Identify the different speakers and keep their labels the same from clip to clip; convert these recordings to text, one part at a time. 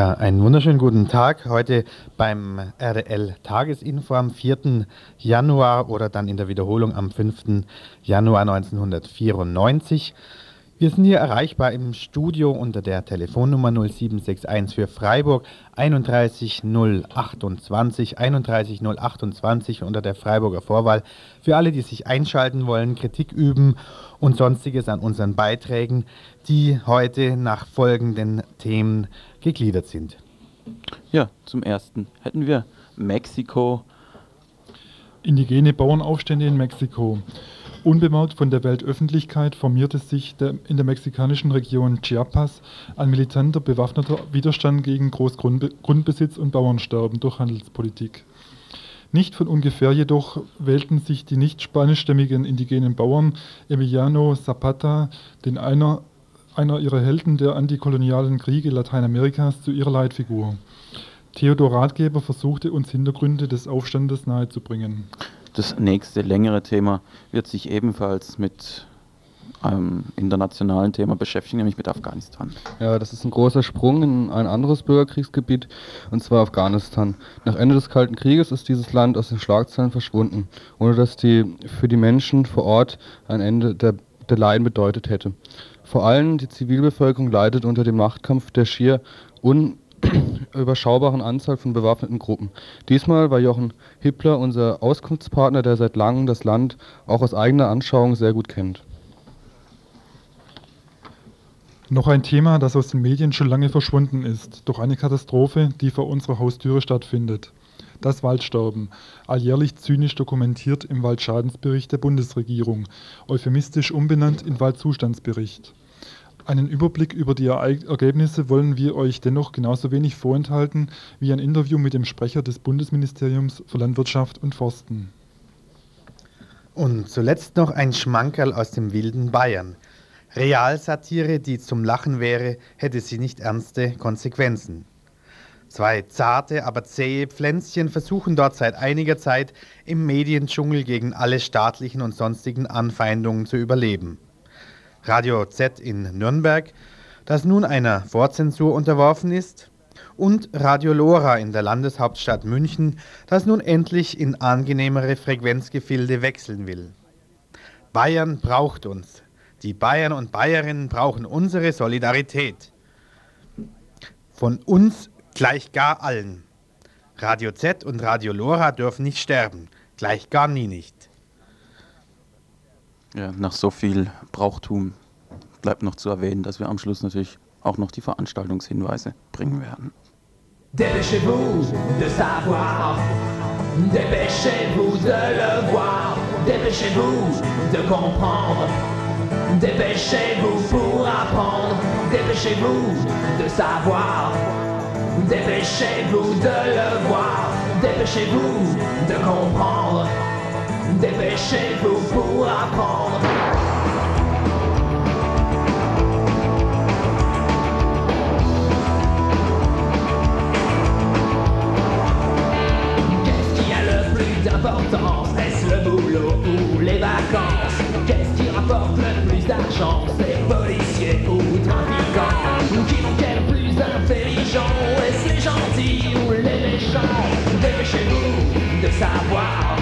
Speaker 1: Ja, einen wunderschönen guten Tag. Heute beim RDL Tagesinfo am 4. Januar oder dann in der Wiederholung am 5. Januar 1994. Wir sind hier erreichbar im Studio unter der Telefonnummer 0761 für Freiburg 31028 31028 unter der Freiburger Vorwahl für alle, die sich einschalten wollen, Kritik üben und sonstiges an unseren Beiträgen, die heute nach folgenden Themen gegliedert sind.
Speaker 2: Ja, zum ersten hätten wir Mexiko.
Speaker 3: Indigene Bauernaufstände in Mexiko. Unbemerkt von der Weltöffentlichkeit formierte sich der, in der mexikanischen Region Chiapas ein militanter bewaffneter Widerstand gegen Großgrundbesitz und Bauernsterben durch Handelspolitik. Nicht von ungefähr jedoch wählten sich die nicht spanischstämmigen indigenen Bauern Emiliano Zapata, den einer, einer ihrer Helden der antikolonialen Kriege Lateinamerikas, zu ihrer Leitfigur. Theodor Ratgeber versuchte uns Hintergründe des Aufstandes nahezubringen.
Speaker 2: Das nächste längere Thema wird sich ebenfalls mit einem internationalen Thema beschäftigen, nämlich mit Afghanistan.
Speaker 4: Ja, das ist ein großer Sprung in ein anderes Bürgerkriegsgebiet, und zwar Afghanistan. Nach Ende des Kalten Krieges ist dieses Land aus den Schlagzeilen verschwunden, ohne dass die für die Menschen vor Ort ein Ende der, der Leiden bedeutet hätte. Vor allem die Zivilbevölkerung leidet unter dem Machtkampf der schier un überschaubaren Anzahl von bewaffneten Gruppen. Diesmal war Jochen Hippler unser Auskunftspartner, der seit langem das Land auch aus eigener Anschauung sehr gut kennt.
Speaker 3: Noch ein Thema, das aus den Medien schon lange verschwunden ist, doch eine Katastrophe, die vor unserer Haustüre stattfindet. Das Waldsterben, alljährlich zynisch dokumentiert im Waldschadensbericht der Bundesregierung, euphemistisch umbenannt in Waldzustandsbericht. Einen Überblick über die Ergebnisse wollen wir euch dennoch genauso wenig vorenthalten wie ein Interview mit dem Sprecher des Bundesministeriums für Landwirtschaft und Forsten.
Speaker 1: Und zuletzt noch ein Schmankerl aus dem wilden Bayern. Realsatire, die zum Lachen wäre, hätte sie nicht ernste Konsequenzen. Zwei zarte, aber zähe Pflänzchen versuchen dort seit einiger Zeit im Mediendschungel gegen alle staatlichen und sonstigen Anfeindungen zu überleben. Radio Z in Nürnberg, das nun einer Vorzensur unterworfen ist, und Radio Lora in der Landeshauptstadt München, das nun endlich in angenehmere Frequenzgefilde wechseln will. Bayern braucht uns. Die Bayern und Bayerinnen brauchen unsere Solidarität. Von uns gleich gar allen. Radio Z und Radio Lora dürfen nicht sterben, gleich gar nie nicht.
Speaker 2: Ja, nach so viel Brauchtum bleibt noch zu erwähnen, dass wir am Schluss natürlich auch noch die Veranstaltungshinweise bringen werden.
Speaker 5: Dépêchez-vous de savoir, dépêchez-vous de le voir, dépêchez-vous de comprendre, dépêchez-vous pour apprendre, dépêchez-vous de savoir, dépêchez-vous de le voir, dépêchez-vous de comprendre. Dépêchez-vous pour apprendre. Qu'est-ce qui a le plus d'importance? Est-ce le boulot ou les vacances? Qu'est-ce qui rapporte le plus d'argent C'est policiers ou trafiquants Qui vont quel plus intelligent Est-ce les gentils ou les méchants? Dépêchez-vous de savoir.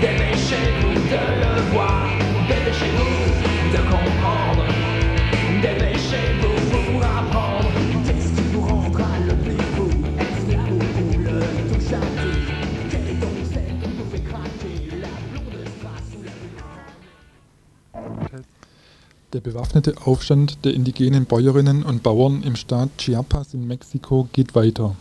Speaker 5: Dépêchez-vous de le voir,
Speaker 3: Der bewaffnete Aufstand der indigenen Bäuerinnen und Bauern im Staat Chiapas in Mexiko geht weiter.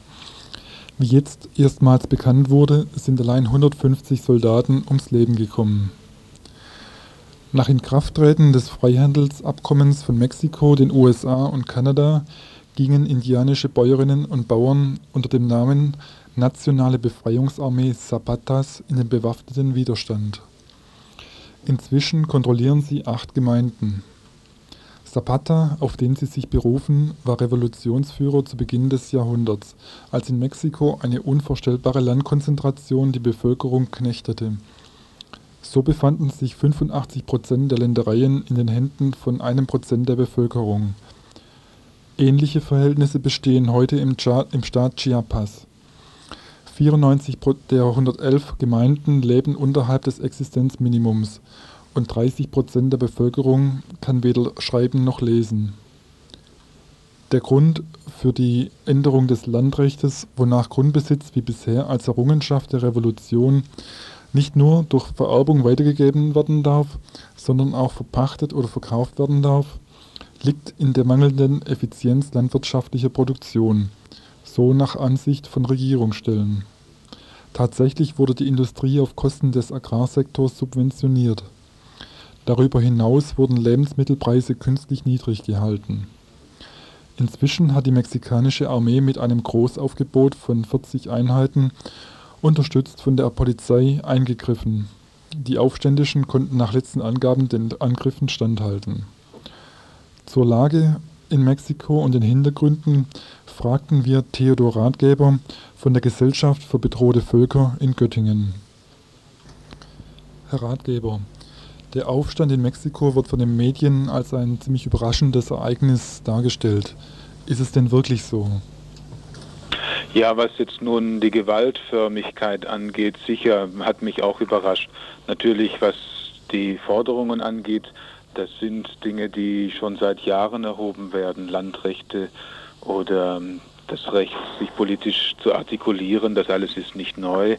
Speaker 3: Wie jetzt erstmals bekannt wurde, sind allein 150 Soldaten ums Leben gekommen. Nach Inkrafttreten des Freihandelsabkommens von Mexiko, den USA und Kanada gingen indianische Bäuerinnen und Bauern unter dem Namen Nationale Befreiungsarmee Zapatas in den bewaffneten Widerstand. Inzwischen kontrollieren sie acht Gemeinden. Zapata, auf den sie sich berufen, war Revolutionsführer zu Beginn des Jahrhunderts, als in Mexiko eine unvorstellbare Landkonzentration die Bevölkerung knechtete. So befanden sich 85 Prozent der Ländereien in den Händen von einem Prozent der Bevölkerung. Ähnliche Verhältnisse bestehen heute im, im Staat Chiapas. 94 der 111 Gemeinden leben unterhalb des Existenzminimums und 30 Prozent der Bevölkerung kann weder schreiben noch lesen. Der Grund für die Änderung des Landrechtes, wonach Grundbesitz wie bisher als Errungenschaft der Revolution nicht nur durch Vererbung weitergegeben werden darf, sondern auch verpachtet oder verkauft werden darf, liegt in der mangelnden Effizienz landwirtschaftlicher Produktion, so nach Ansicht von Regierungsstellen. Tatsächlich wurde die Industrie auf Kosten des Agrarsektors subventioniert. Darüber hinaus wurden Lebensmittelpreise künstlich niedrig gehalten. Inzwischen hat die mexikanische Armee mit einem Großaufgebot von 40 Einheiten, unterstützt von der Polizei, eingegriffen. Die Aufständischen konnten nach letzten Angaben den Angriffen standhalten. Zur Lage in Mexiko und den Hintergründen fragten wir Theodor Ratgeber von der Gesellschaft für bedrohte Völker in Göttingen. Herr Ratgeber, der Aufstand in Mexiko wird von den Medien als ein ziemlich überraschendes Ereignis dargestellt. Ist es denn wirklich so?
Speaker 6: Ja, was jetzt nun die Gewaltförmigkeit angeht, sicher hat mich auch überrascht. Natürlich, was die Forderungen angeht, das sind Dinge, die schon seit Jahren erhoben werden, Landrechte oder ähm, das Recht, sich politisch zu artikulieren, das alles ist nicht neu.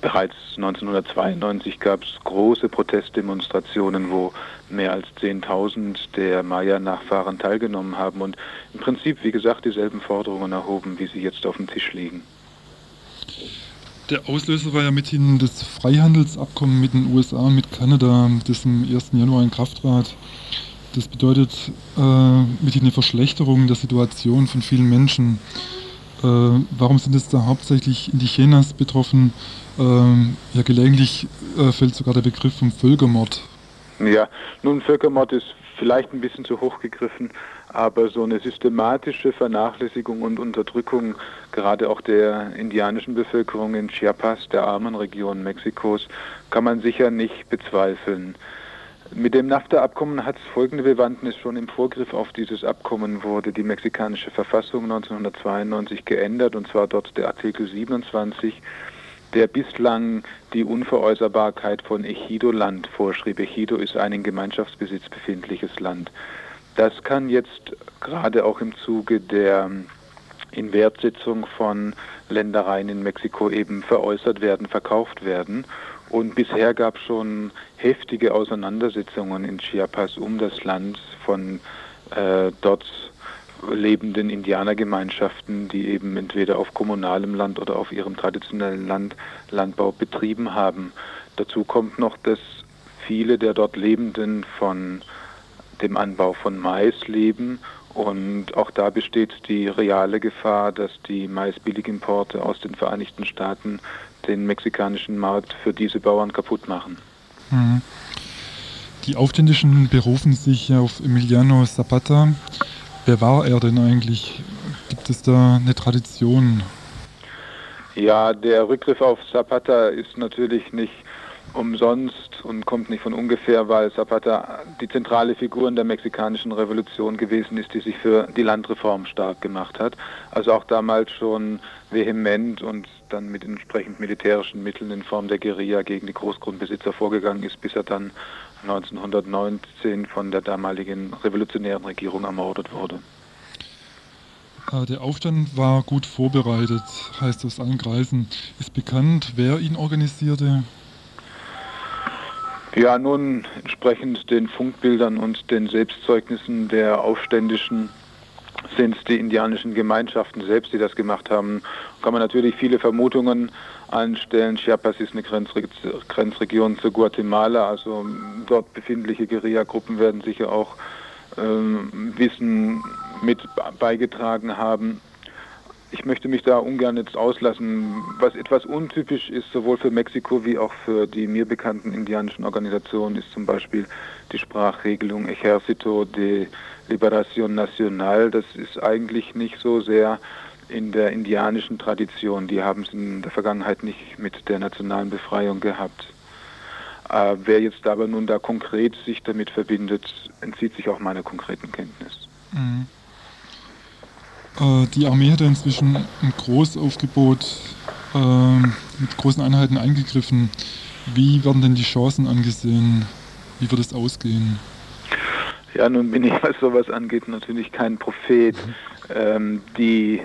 Speaker 6: Bereits 1992 gab es große Protestdemonstrationen, wo mehr als 10.000 der Maya-Nachfahren teilgenommen haben und im Prinzip, wie gesagt, dieselben Forderungen erhoben, wie sie jetzt auf dem Tisch liegen.
Speaker 3: Der Auslöser war ja mithin das Freihandelsabkommen mit den USA und mit Kanada, das am 1. Januar in Kraft trat. Das bedeutet äh, mithin eine Verschlechterung der Situation von vielen Menschen. Äh, warum sind jetzt da hauptsächlich Indigenas betroffen? Ähm, ja, gelegentlich äh, fällt sogar der Begriff vom Völkermord.
Speaker 6: Ja, nun, Völkermord ist vielleicht ein bisschen zu hoch gegriffen, aber so eine systematische Vernachlässigung und Unterdrückung gerade auch der indianischen Bevölkerung in Chiapas, der armen Region Mexikos, kann man sicher nicht bezweifeln. Mit dem NAFTA-Abkommen hat es folgende Bewandtnis. Schon im Vorgriff auf dieses Abkommen wurde die mexikanische Verfassung 1992 geändert, und zwar dort der Artikel 27 der bislang die Unveräußerbarkeit von Ejido-Land vorschrieb. Ejido ist ein in Gemeinschaftsbesitz befindliches Land. Das kann jetzt gerade auch im Zuge der Inwertsetzung von Ländereien in Mexiko eben veräußert werden, verkauft werden. Und bisher gab es schon heftige Auseinandersetzungen in Chiapas um das Land von äh, dort lebenden Indianergemeinschaften, die eben entweder auf kommunalem Land oder auf ihrem traditionellen Land Landbau betrieben haben. Dazu kommt noch, dass viele der dort Lebenden von dem Anbau von Mais leben und auch da besteht die reale Gefahr, dass die Maisbilligimporte aus den Vereinigten Staaten den mexikanischen Markt für diese Bauern kaputt machen.
Speaker 3: Mhm. Die Aufständischen berufen sich auf Emiliano Zapata, Wer war er denn eigentlich? Gibt es da eine Tradition?
Speaker 6: Ja, der Rückgriff auf Zapata ist natürlich nicht umsonst und kommt nicht von ungefähr, weil Zapata die zentrale Figur in der mexikanischen Revolution gewesen ist, die sich für die Landreform stark gemacht hat. Also auch damals schon vehement und dann mit entsprechend militärischen Mitteln in Form der Guerilla gegen die Großgrundbesitzer vorgegangen ist, bis er dann 1919 von der damaligen revolutionären Regierung ermordet wurde.
Speaker 3: Der Aufstand war gut vorbereitet, heißt aus allen Kreisen. Ist bekannt, wer ihn organisierte?
Speaker 6: Ja, nun entsprechend den Funkbildern und den Selbstzeugnissen der Aufständischen sind es die indianischen Gemeinschaften selbst, die das gemacht haben. Kann man natürlich viele Vermutungen anstellen. Chiapas ist eine Grenzre Grenzregion zu Guatemala, also dort befindliche Guerillagruppen werden sicher auch ähm, wissen, mit beigetragen haben. Ich möchte mich da ungern jetzt auslassen. Was etwas untypisch ist, sowohl für Mexiko wie auch für die mir bekannten indianischen Organisationen, ist zum Beispiel die Sprachregelung Ejército de Liberación Nacional. Das ist eigentlich nicht so sehr in der indianischen Tradition. Die haben es in der Vergangenheit nicht mit der nationalen Befreiung gehabt. Äh, wer jetzt aber nun da konkret sich damit verbindet, entzieht sich auch meiner konkreten Kenntnis.
Speaker 3: Mhm. Äh, die Armee hat ja inzwischen ein Großaufgebot äh, mit großen Einheiten eingegriffen. Wie werden denn die Chancen angesehen? Wie wird es ausgehen?
Speaker 6: Ja, nun bin ich, was sowas angeht, natürlich kein Prophet. Ähm, die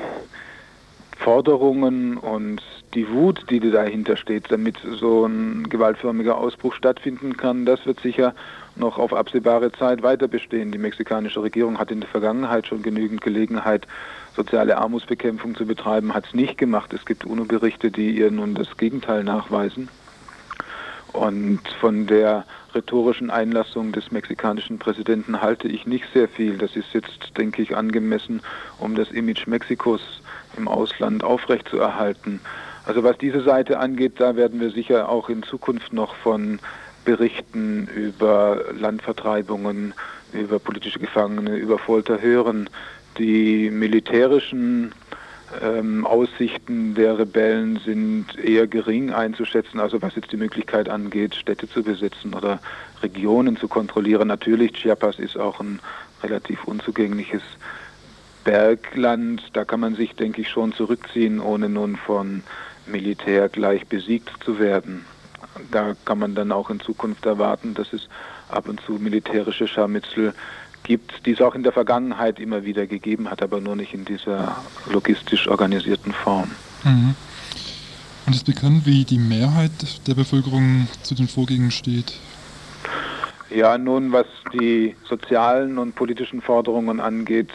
Speaker 6: Forderungen und die Wut, die dahinter steht, damit so ein gewaltförmiger Ausbruch stattfinden kann, das wird sicher noch auf absehbare Zeit weiter bestehen. Die mexikanische Regierung hat in der Vergangenheit schon genügend Gelegenheit, soziale Armutsbekämpfung zu betreiben, hat es nicht gemacht. Es gibt UNO-Berichte, die ihr nun das Gegenteil nachweisen. Und von der rhetorischen Einlassung des mexikanischen Präsidenten halte ich nicht sehr viel. Das ist jetzt, denke ich, angemessen, um das Image Mexikos im Ausland aufrechtzuerhalten. Also was diese Seite angeht, da werden wir sicher auch in Zukunft noch von Berichten über Landvertreibungen, über politische Gefangene, über Folter hören. Die militärischen ähm, Aussichten der Rebellen sind eher gering einzuschätzen, also was jetzt die Möglichkeit angeht, Städte zu besetzen oder Regionen zu kontrollieren. Natürlich, Chiapas ist auch ein relativ unzugängliches Bergland. Da kann man sich, denke ich, schon zurückziehen, ohne nun von Militär gleich besiegt zu werden. Da kann man dann auch in Zukunft erwarten, dass es ab und zu militärische Scharmützel gibt, die es auch in der Vergangenheit immer wieder gegeben hat, aber nur nicht in dieser logistisch organisierten Form.
Speaker 3: Mhm. Und ist bekannt, wie die Mehrheit der Bevölkerung zu den Vorgängen steht?
Speaker 6: Ja, nun, was die sozialen und politischen Forderungen angeht,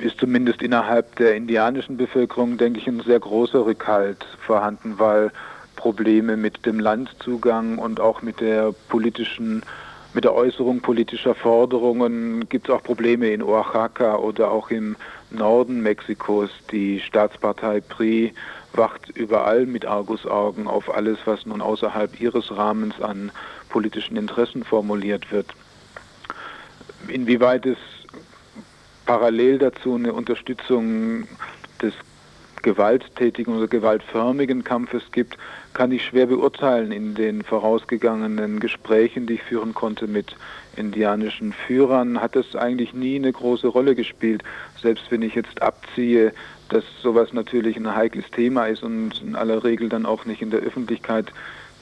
Speaker 6: ist zumindest innerhalb der indianischen Bevölkerung, denke ich, ein sehr großer Rückhalt vorhanden, weil Probleme mit dem Landzugang und auch mit der politischen, mit der Äußerung politischer Forderungen gibt es auch Probleme in Oaxaca oder auch im Norden Mexikos. Die Staatspartei PRI wacht überall mit Argusaugen auf alles, was nun außerhalb ihres Rahmens an politischen Interessen formuliert wird. Inwieweit es parallel dazu eine Unterstützung des gewalttätigen oder gewaltförmigen Kampfes gibt, kann ich schwer beurteilen in den vorausgegangenen Gesprächen, die ich führen konnte mit indianischen Führern, hat es eigentlich nie eine große Rolle gespielt. Selbst wenn ich jetzt abziehe, dass sowas natürlich ein heikles Thema ist und in aller Regel dann auch nicht in der Öffentlichkeit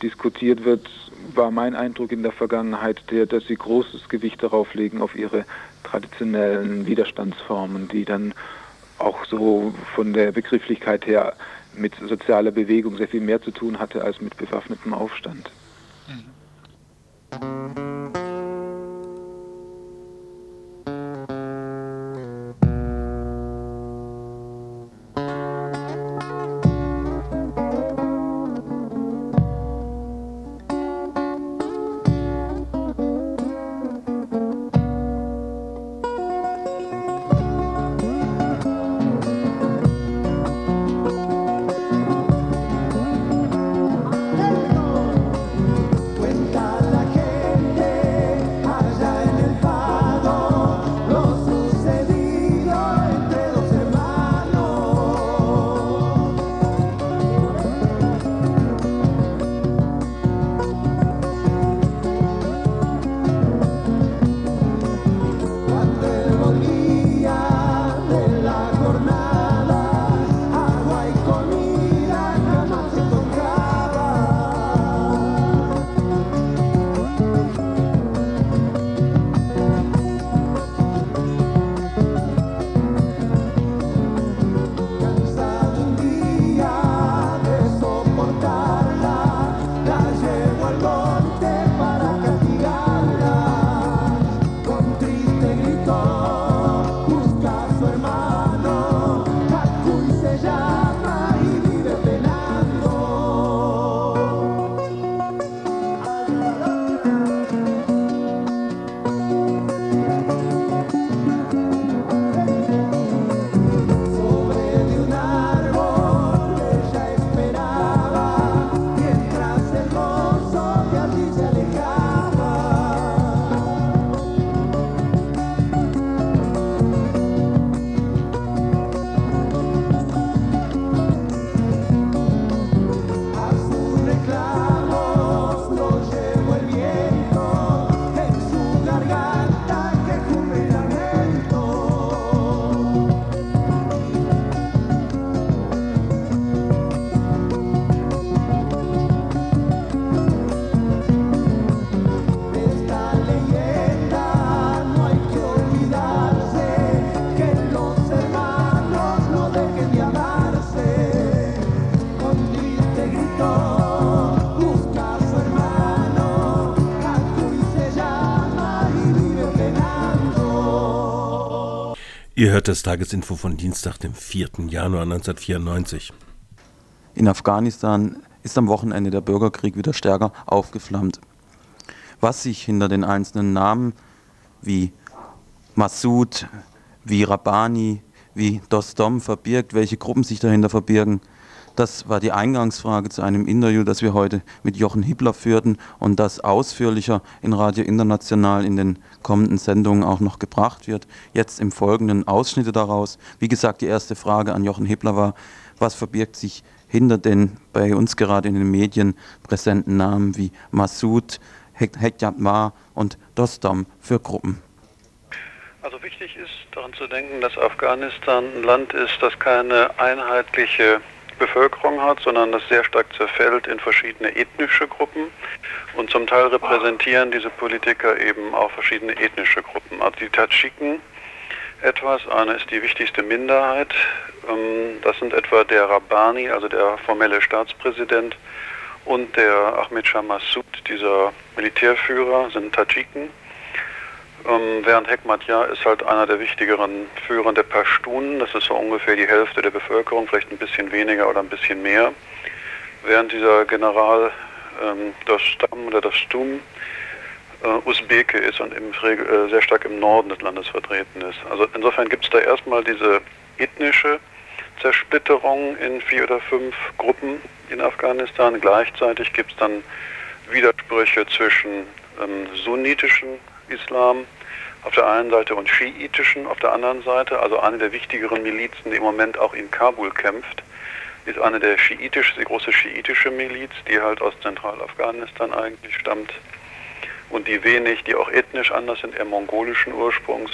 Speaker 6: diskutiert wird, war mein Eindruck in der Vergangenheit der, dass sie großes Gewicht darauf legen, auf ihre traditionellen Widerstandsformen, die dann auch so von der Begrifflichkeit her mit sozialer Bewegung sehr viel mehr zu tun hatte als mit bewaffnetem Aufstand. Mhm.
Speaker 7: Ihr hört das Tagesinfo von Dienstag, dem 4. Januar 1994.
Speaker 2: In Afghanistan ist am Wochenende der Bürgerkrieg wieder stärker aufgeflammt. Was sich hinter den einzelnen Namen wie Massoud, wie Rabbani, wie Dostom verbirgt, welche Gruppen sich dahinter verbirgen, das war die Eingangsfrage zu einem Interview, das wir heute mit Jochen Hippler führten und das ausführlicher in Radio International in den kommenden Sendungen auch noch gebracht wird. Jetzt im Folgenden Ausschnitte daraus. Wie gesagt, die erste Frage an Jochen Hippler war, was verbirgt sich hinter den bei uns gerade in den Medien präsenten Namen wie Massoud, Hekjatmar und Dostom für Gruppen?
Speaker 8: Also wichtig ist daran zu denken, dass Afghanistan ein Land ist, das keine einheitliche Bevölkerung hat, sondern das sehr stark zerfällt in verschiedene ethnische Gruppen. Und zum Teil repräsentieren diese Politiker eben auch verschiedene ethnische Gruppen. Also die Tadschiken etwas, eine ist die wichtigste Minderheit. Ähm, das sind etwa der Rabbani, also der formelle Staatspräsident, und der Ahmed Shah Massoud, dieser Militärführer, sind Tadschiken. Ähm, während Hekmatyar ist halt einer der wichtigeren Führer der Pashtunen. Das ist so ungefähr die Hälfte der Bevölkerung, vielleicht ein bisschen weniger oder ein bisschen mehr. Während dieser General ähm, Dostam oder Dostum äh, Usbeke ist und im, äh, sehr stark im Norden des Landes vertreten ist. Also insofern gibt es da erstmal diese ethnische Zersplitterung in vier oder fünf Gruppen in Afghanistan. Gleichzeitig gibt es dann Widersprüche zwischen ähm, sunnitischen Islam auf der einen Seite und schiitischen auf der anderen Seite. Also eine der wichtigeren Milizen, die im Moment auch in Kabul kämpft, ist eine der schiitische, die große schiitische Miliz, die halt aus Zentralafghanistan eigentlich stammt und die wenig, die auch ethnisch anders sind, eher mongolischen Ursprungs.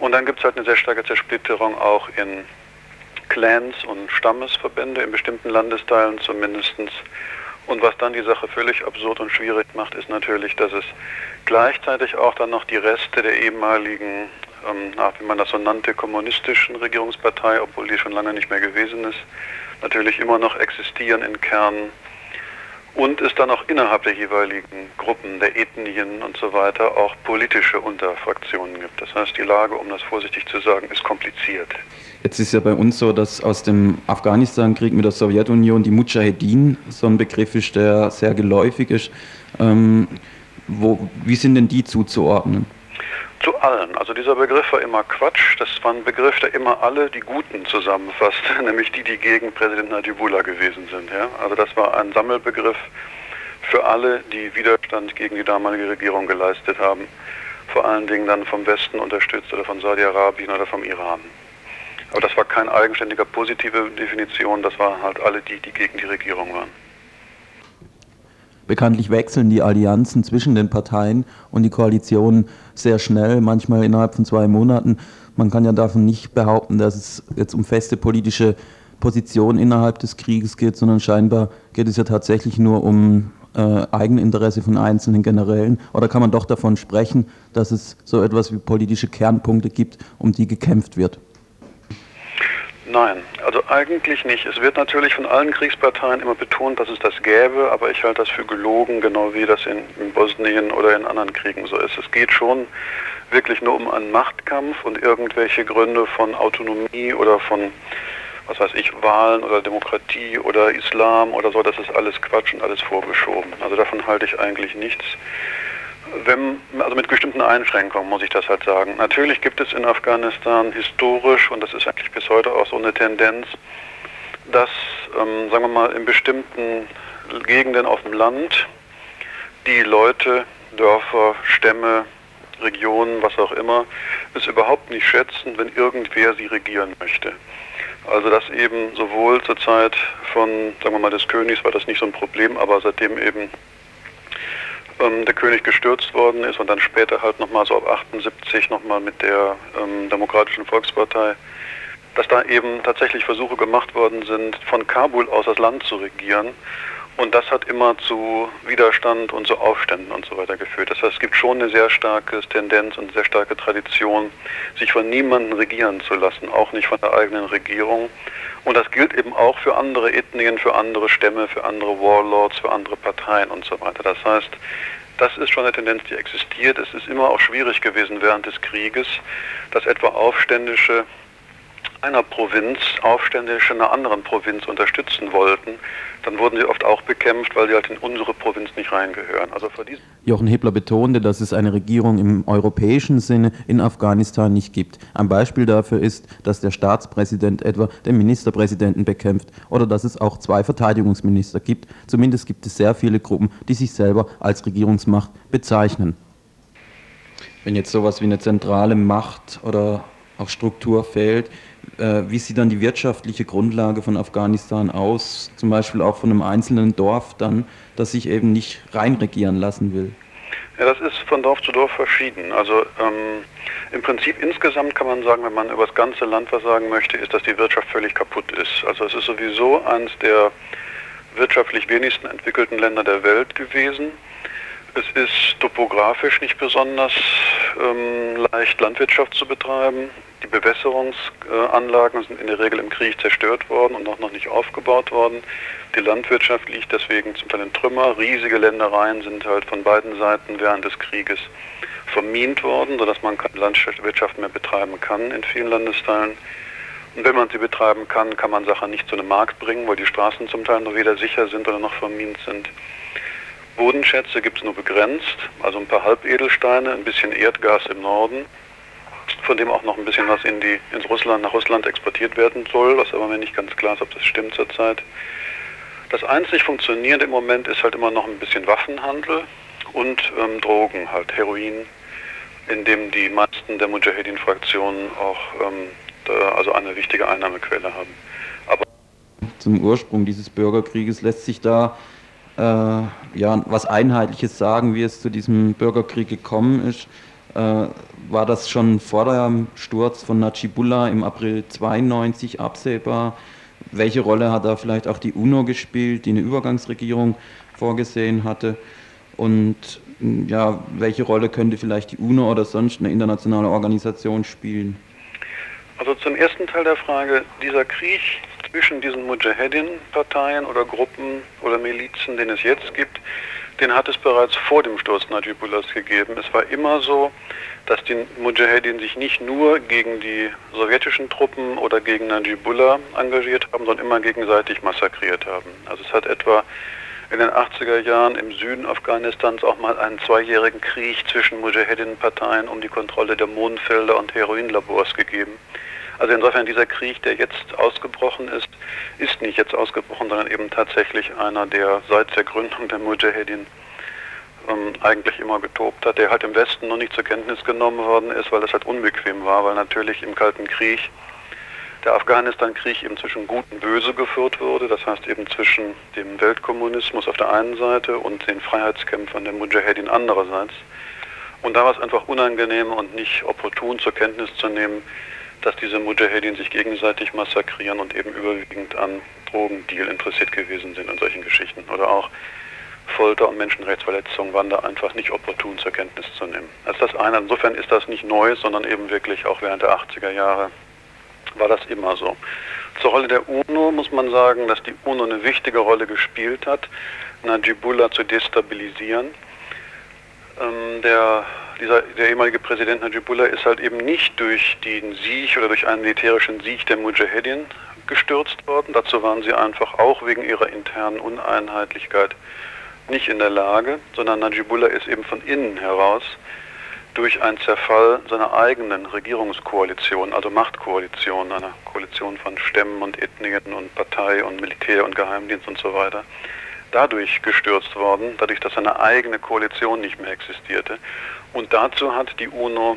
Speaker 8: Und dann gibt es halt eine sehr starke Zersplitterung auch in Clans und Stammesverbände in bestimmten Landesteilen zumindestens und was dann die Sache völlig absurd und schwierig macht, ist natürlich, dass es gleichzeitig auch dann noch die Reste der ehemaligen, ähm, wie man das so nannte, kommunistischen Regierungspartei, obwohl die schon lange nicht mehr gewesen ist, natürlich immer noch existieren in Kernen und es dann auch innerhalb der jeweiligen Gruppen, der Ethnien und so weiter auch politische Unterfraktionen gibt. Das heißt, die Lage, um das vorsichtig zu sagen, ist kompliziert.
Speaker 2: Jetzt ist ja bei uns so, dass aus dem Afghanistan-Krieg mit der Sowjetunion die Mujahedin so ein Begriff ist, der sehr geläufig ist. Ähm, wo, wie sind denn die zuzuordnen?
Speaker 8: Zu allen. Also dieser Begriff war immer Quatsch. Das war ein Begriff, der immer alle die Guten zusammenfasst, nämlich die, die gegen Präsident Najibullah gewesen sind. Ja? Also das war ein Sammelbegriff für alle, die Widerstand gegen die damalige Regierung geleistet haben. Vor allen Dingen dann vom Westen unterstützt oder von Saudi-Arabien oder vom Iran. Aber das war keine eigenständige positive Definition, das waren halt alle die, die gegen die Regierung waren.
Speaker 2: Bekanntlich wechseln die Allianzen zwischen den Parteien und die Koalitionen sehr schnell, manchmal innerhalb von zwei Monaten. Man kann ja davon nicht behaupten, dass es jetzt um feste politische Positionen innerhalb des Krieges geht, sondern scheinbar geht es ja tatsächlich nur um äh, Eigeninteresse von einzelnen Generälen? Oder kann man doch davon sprechen, dass es so etwas wie politische Kernpunkte gibt, um die gekämpft wird?
Speaker 8: Nein, also eigentlich nicht. Es wird natürlich von allen Kriegsparteien immer betont, dass es das gäbe, aber ich halte das für gelogen, genau wie das in, in Bosnien oder in anderen Kriegen so ist. Es geht schon wirklich nur um einen Machtkampf und irgendwelche Gründe von Autonomie oder von, was weiß ich, Wahlen oder Demokratie oder Islam oder so, das ist alles Quatsch und alles vorgeschoben. Also davon halte ich eigentlich nichts. Wenn, also mit bestimmten Einschränkungen muss ich das halt sagen. Natürlich gibt es in Afghanistan historisch, und das ist eigentlich bis heute auch so eine Tendenz, dass, ähm, sagen wir mal, in bestimmten Gegenden auf dem Land die Leute, Dörfer, Stämme, Regionen, was auch immer, es überhaupt nicht schätzen, wenn irgendwer sie regieren möchte. Also dass eben sowohl zur Zeit von, sagen wir mal, des Königs war das nicht so ein Problem, aber seitdem eben ähm, der König gestürzt worden ist und dann später halt nochmal so ab 78 nochmal mit der ähm, Demokratischen Volkspartei, dass da eben tatsächlich Versuche gemacht worden sind, von Kabul aus das Land zu regieren. Und das hat immer zu Widerstand und zu Aufständen und so weiter geführt. Das heißt, es gibt schon eine sehr starke Tendenz und eine sehr starke Tradition, sich von niemandem regieren zu lassen, auch nicht von der eigenen Regierung. Und das gilt eben auch für andere Ethnien, für andere Stämme, für andere Warlords, für andere Parteien und so weiter. Das heißt, das ist schon eine Tendenz, die existiert. Es ist immer auch schwierig gewesen während des Krieges, dass etwa Aufständische einer Provinz Aufständische einer anderen Provinz unterstützen wollten, dann wurden sie oft auch bekämpft, weil sie halt in unsere Provinz nicht reingehören. Also
Speaker 2: Jochen Hebler betonte, dass es eine Regierung im europäischen Sinne in Afghanistan nicht gibt. Ein Beispiel dafür ist, dass der Staatspräsident etwa den Ministerpräsidenten bekämpft oder dass es auch zwei Verteidigungsminister gibt. Zumindest gibt es sehr viele Gruppen, die sich selber als Regierungsmacht bezeichnen. Wenn jetzt sowas wie eine zentrale Macht oder auch Struktur fehlt, wie sieht dann die wirtschaftliche Grundlage von Afghanistan aus, zum Beispiel auch von einem einzelnen Dorf dann, das sich eben nicht reinregieren lassen will?
Speaker 8: Ja, das ist von Dorf zu Dorf verschieden. Also ähm, im Prinzip insgesamt kann man sagen, wenn man über das ganze Land was sagen möchte, ist, dass die Wirtschaft völlig kaputt ist. Also es ist sowieso eines der wirtschaftlich wenigsten entwickelten Länder der Welt gewesen. Es ist topografisch nicht besonders ähm, leicht, Landwirtschaft zu betreiben. Die Bewässerungsanlagen sind in der Regel im Krieg zerstört worden und auch noch nicht aufgebaut worden. Die Landwirtschaft liegt deswegen zum Teil in Trümmer. Riesige Ländereien sind halt von beiden Seiten während des Krieges vermint worden, sodass man keine Landwirtschaft mehr betreiben kann in vielen Landesteilen. Und wenn man sie betreiben kann, kann man Sachen nicht zu einem Markt bringen, weil die Straßen zum Teil noch weder sicher sind oder noch vermint sind. Bodenschätze gibt es nur begrenzt, also ein paar Halbedelsteine, ein bisschen Erdgas im Norden, von dem auch noch ein bisschen was in die, ins Russland, nach Russland exportiert werden soll, was aber mir nicht ganz klar ist, ob das stimmt zurzeit. Das einzig funktionierende im Moment ist halt immer noch ein bisschen Waffenhandel und ähm, Drogen, halt Heroin, in dem die meisten der Mujahedin-Fraktionen auch ähm, da, also eine wichtige Einnahmequelle haben. Aber
Speaker 2: Zum Ursprung dieses Bürgerkrieges lässt sich da äh, ja, was Einheitliches sagen, wie es zu diesem Bürgerkrieg gekommen ist. Äh, war das schon vor dem Sturz von Najibullah im April 92 absehbar? Welche Rolle hat da vielleicht auch die UNO gespielt, die eine Übergangsregierung vorgesehen hatte? Und ja, welche Rolle könnte vielleicht die UNO oder sonst eine internationale Organisation spielen?
Speaker 8: Also zum ersten Teil der Frage, dieser Krieg zwischen diesen Mujahedin-Parteien oder Gruppen oder Milizen, den es jetzt gibt, den hat es bereits vor dem Sturz Najibullahs gegeben. Es war immer so, dass die Mujahedin sich nicht nur gegen die sowjetischen Truppen oder gegen Najibullah engagiert haben, sondern immer gegenseitig massakriert haben. Also es hat etwa in den 80er Jahren im Süden Afghanistans auch mal einen zweijährigen Krieg zwischen Mujahedin-Parteien um die Kontrolle der Mondfelder und Heroinlabors gegeben. Also insofern dieser Krieg, der jetzt ausgebrochen ist, ist nicht jetzt ausgebrochen, sondern eben tatsächlich einer, der seit der Gründung der Mujahedin ähm, eigentlich immer getobt hat, der halt im Westen noch nicht zur Kenntnis genommen worden ist, weil das halt unbequem war, weil natürlich im Kalten Krieg der Afghanistan-Krieg eben zwischen Gut und Böse geführt wurde, das heißt eben zwischen dem Weltkommunismus auf der einen Seite und den Freiheitskämpfern der Mujahedin andererseits. Und da war es einfach unangenehm und nicht opportun zur Kenntnis zu nehmen, dass diese Mujahedin sich gegenseitig massakrieren und eben überwiegend an Drogendeal interessiert gewesen sind und solchen Geschichten. Oder auch Folter und Menschenrechtsverletzungen waren da einfach nicht opportun zur Kenntnis zu nehmen. Also das eine, insofern ist das nicht neu, sondern eben wirklich auch während der 80er Jahre war das immer so. Zur Rolle der UNO muss man sagen, dass die UNO eine wichtige Rolle gespielt hat, Najibullah zu destabilisieren. Ähm, der dieser, der ehemalige Präsident Najibullah ist halt eben nicht durch den Sieg oder durch einen militärischen Sieg der Mujahedin gestürzt worden. Dazu waren sie einfach auch wegen ihrer internen Uneinheitlichkeit nicht in der Lage, sondern Najibullah ist eben von innen heraus durch einen Zerfall seiner eigenen Regierungskoalition, also Machtkoalition, einer Koalition von Stämmen und Ethnien und Partei und Militär und Geheimdienst und so weiter, dadurch gestürzt worden, dadurch, dass seine eigene Koalition nicht mehr existierte. Und dazu hat die UNO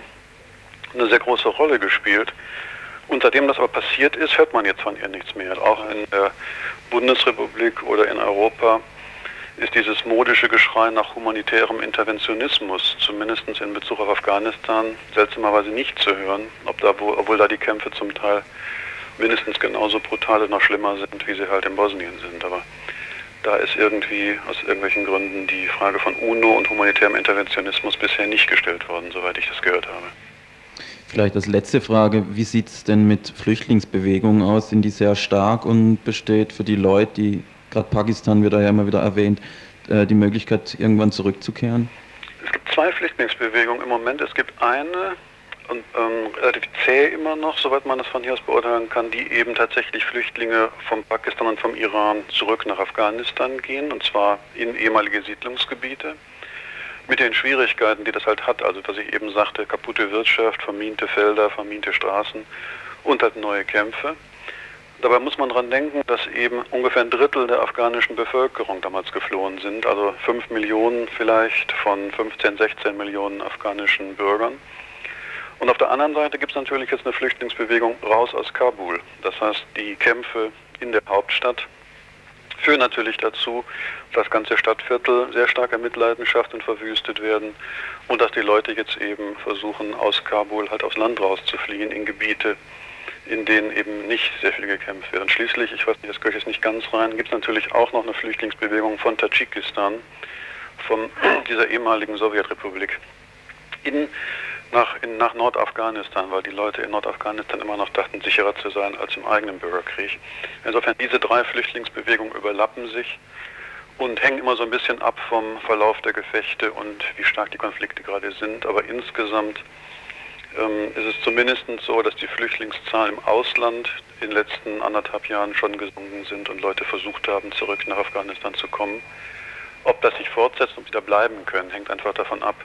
Speaker 8: eine sehr große Rolle gespielt. Und seitdem das aber passiert ist, hört man jetzt von ihr nichts mehr. Auch in der Bundesrepublik oder in Europa ist dieses modische Geschrei nach humanitärem Interventionismus, zumindest in Bezug auf Afghanistan, seltsamerweise nicht zu hören, obwohl da die Kämpfe zum Teil mindestens genauso brutal und noch schlimmer sind, wie sie halt in Bosnien sind. Aber da ist irgendwie aus irgendwelchen Gründen die Frage von UNO und humanitärem Interventionismus bisher nicht gestellt worden, soweit ich das gehört habe.
Speaker 2: Vielleicht als letzte Frage, wie sieht es denn mit Flüchtlingsbewegungen aus? Sind die sehr stark und besteht für die Leute, die gerade Pakistan wird da ja immer wieder erwähnt, äh, die Möglichkeit, irgendwann zurückzukehren?
Speaker 8: zwei Flüchtlingsbewegungen im Moment. Es gibt eine, und ähm, relativ zäh immer noch, soweit man das von hier aus beurteilen kann, die eben tatsächlich Flüchtlinge vom Pakistan und vom Iran zurück nach Afghanistan gehen, und zwar in ehemalige Siedlungsgebiete. Mit den Schwierigkeiten, die das halt hat, also dass ich eben sagte, kaputte Wirtschaft, vermiente Felder, vermiente Straßen und halt neue Kämpfe. Dabei muss man daran denken, dass eben ungefähr ein Drittel der afghanischen Bevölkerung damals geflohen sind, also 5 Millionen vielleicht von 15, 16 Millionen afghanischen Bürgern. Und auf der anderen Seite gibt es natürlich jetzt eine Flüchtlingsbewegung raus aus Kabul. Das heißt, die Kämpfe in der Hauptstadt führen natürlich dazu, dass ganze Stadtviertel sehr stark in Mitleidenschaft und verwüstet werden und dass die Leute jetzt eben versuchen, aus Kabul halt aufs Land rauszufliehen in Gebiete, in denen eben nicht sehr viel gekämpft wird. Und schließlich, ich weiß nicht, das gehört jetzt nicht ganz rein, gibt es natürlich auch noch eine Flüchtlingsbewegung von Tadschikistan, von dieser ehemaligen Sowjetrepublik. In nach, in, nach Nordafghanistan, weil die Leute in Nordafghanistan immer noch dachten, sicherer zu sein als im eigenen Bürgerkrieg. Insofern, diese drei Flüchtlingsbewegungen überlappen sich und hängen immer so ein bisschen ab vom Verlauf der Gefechte und wie stark die Konflikte gerade sind. Aber insgesamt ähm, ist es zumindest so, dass die Flüchtlingszahlen im Ausland in den letzten anderthalb Jahren schon gesunken sind und Leute versucht haben, zurück nach Afghanistan zu kommen. Ob das sich fortsetzt und wieder bleiben können, hängt einfach davon ab,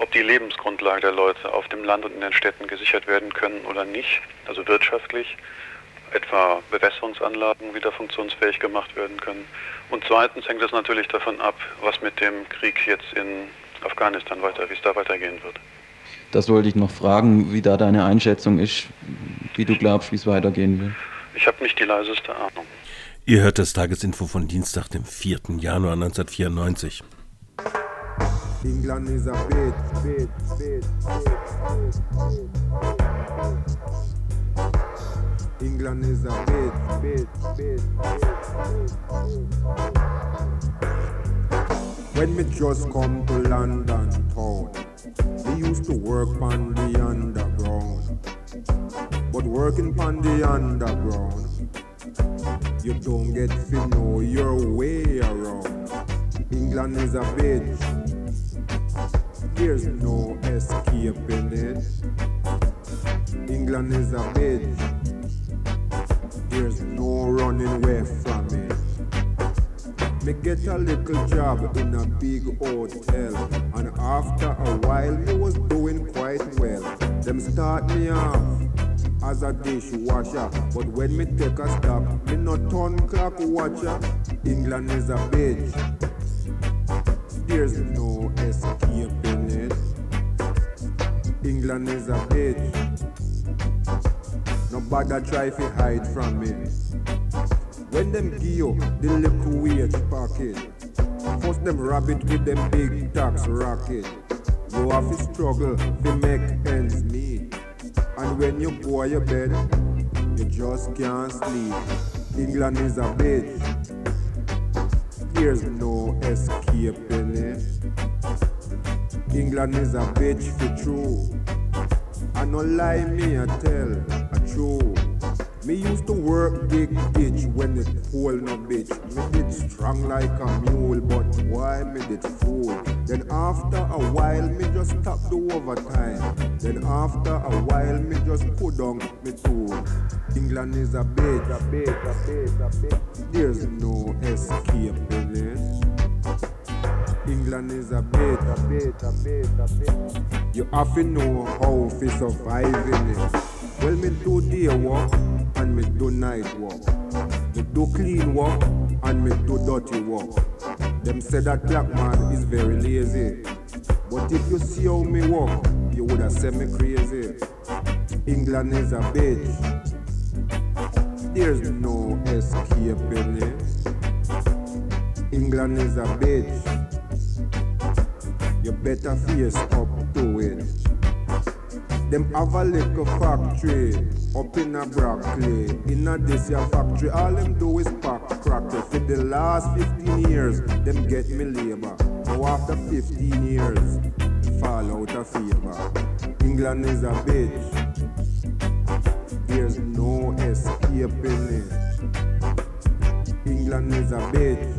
Speaker 8: ob die Lebensgrundlage der Leute auf dem Land und in den Städten gesichert werden können oder nicht, also wirtschaftlich, etwa Bewässerungsanlagen wieder funktionsfähig gemacht werden können. Und zweitens hängt es natürlich davon ab, was mit dem Krieg jetzt in Afghanistan weiter, wie es da weitergehen wird.
Speaker 2: Das wollte ich noch fragen, wie da deine Einschätzung ist, wie du glaubst, wie es weitergehen will.
Speaker 8: Ich habe nicht die leiseste Ahnung.
Speaker 7: Ihr hört das Tagesinfo von Dienstag, dem 4. Januar 1994.
Speaker 9: England is a bit, bit, bit, England is a bit, bit, bit, When me just come to London town, me used to work on the underground. But working on the underground, you don't get to know your way around. England is a bitch. There's no escaping it. England is a bitch. There's no running away from it. Me get a little job in a big hotel, and after a while me was doing quite well. Them start me off as a dishwasher, but when me take a stop, me no turn clock watcher. England is a bitch. There's no escaping. It. England is a bitch. Nobody try to hide from it. When them give you the little wage pocket, first them rabbit with them big tax rocket. You have to struggle to make ends meet. And when you go your bed, you just can't sleep. England is a bitch. There's no escaping it. England is a bitch for true. I no lie, me I tell a true. Me used to work big ditch when it pull no bitch. Me did strong like a mule, but why me did fool? Then after a while, me just stop the overtime. Then after a while, me just put down me tool. England is a bitch, a bitch, a bitch, a bitch. There's no escaping it. England is a bit, a bit, a bit, a bit. You to know how to survive in it. Well, me do day work and me do night work. Me do clean work and me do dirty work. Them say that black man is very lazy. But if you see how me work, you would have said me crazy. England is a bitch. There's no escaping it. England is a bitch you better face up to it. Them have a little factory up in a broccoli. In a this factory, all them do is pack cracker. For the last 15 years, them get me labor. Now after 15 years, fall out of favor. England is a bitch. There's no escaping it. England is a bitch.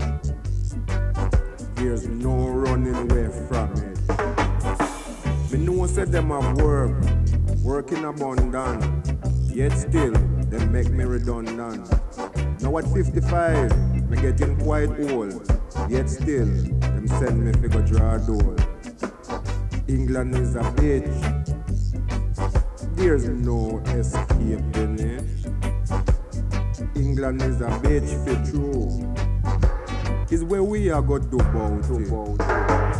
Speaker 9: There's no running away from it. said them have work, work in abundance. Yet still, they make me redundant. Now at 55, me getting quite old. Yet still, them send me figure draw door. England is a bitch. There's no escaping it. England is a bitch for true. Is where we are go do about it.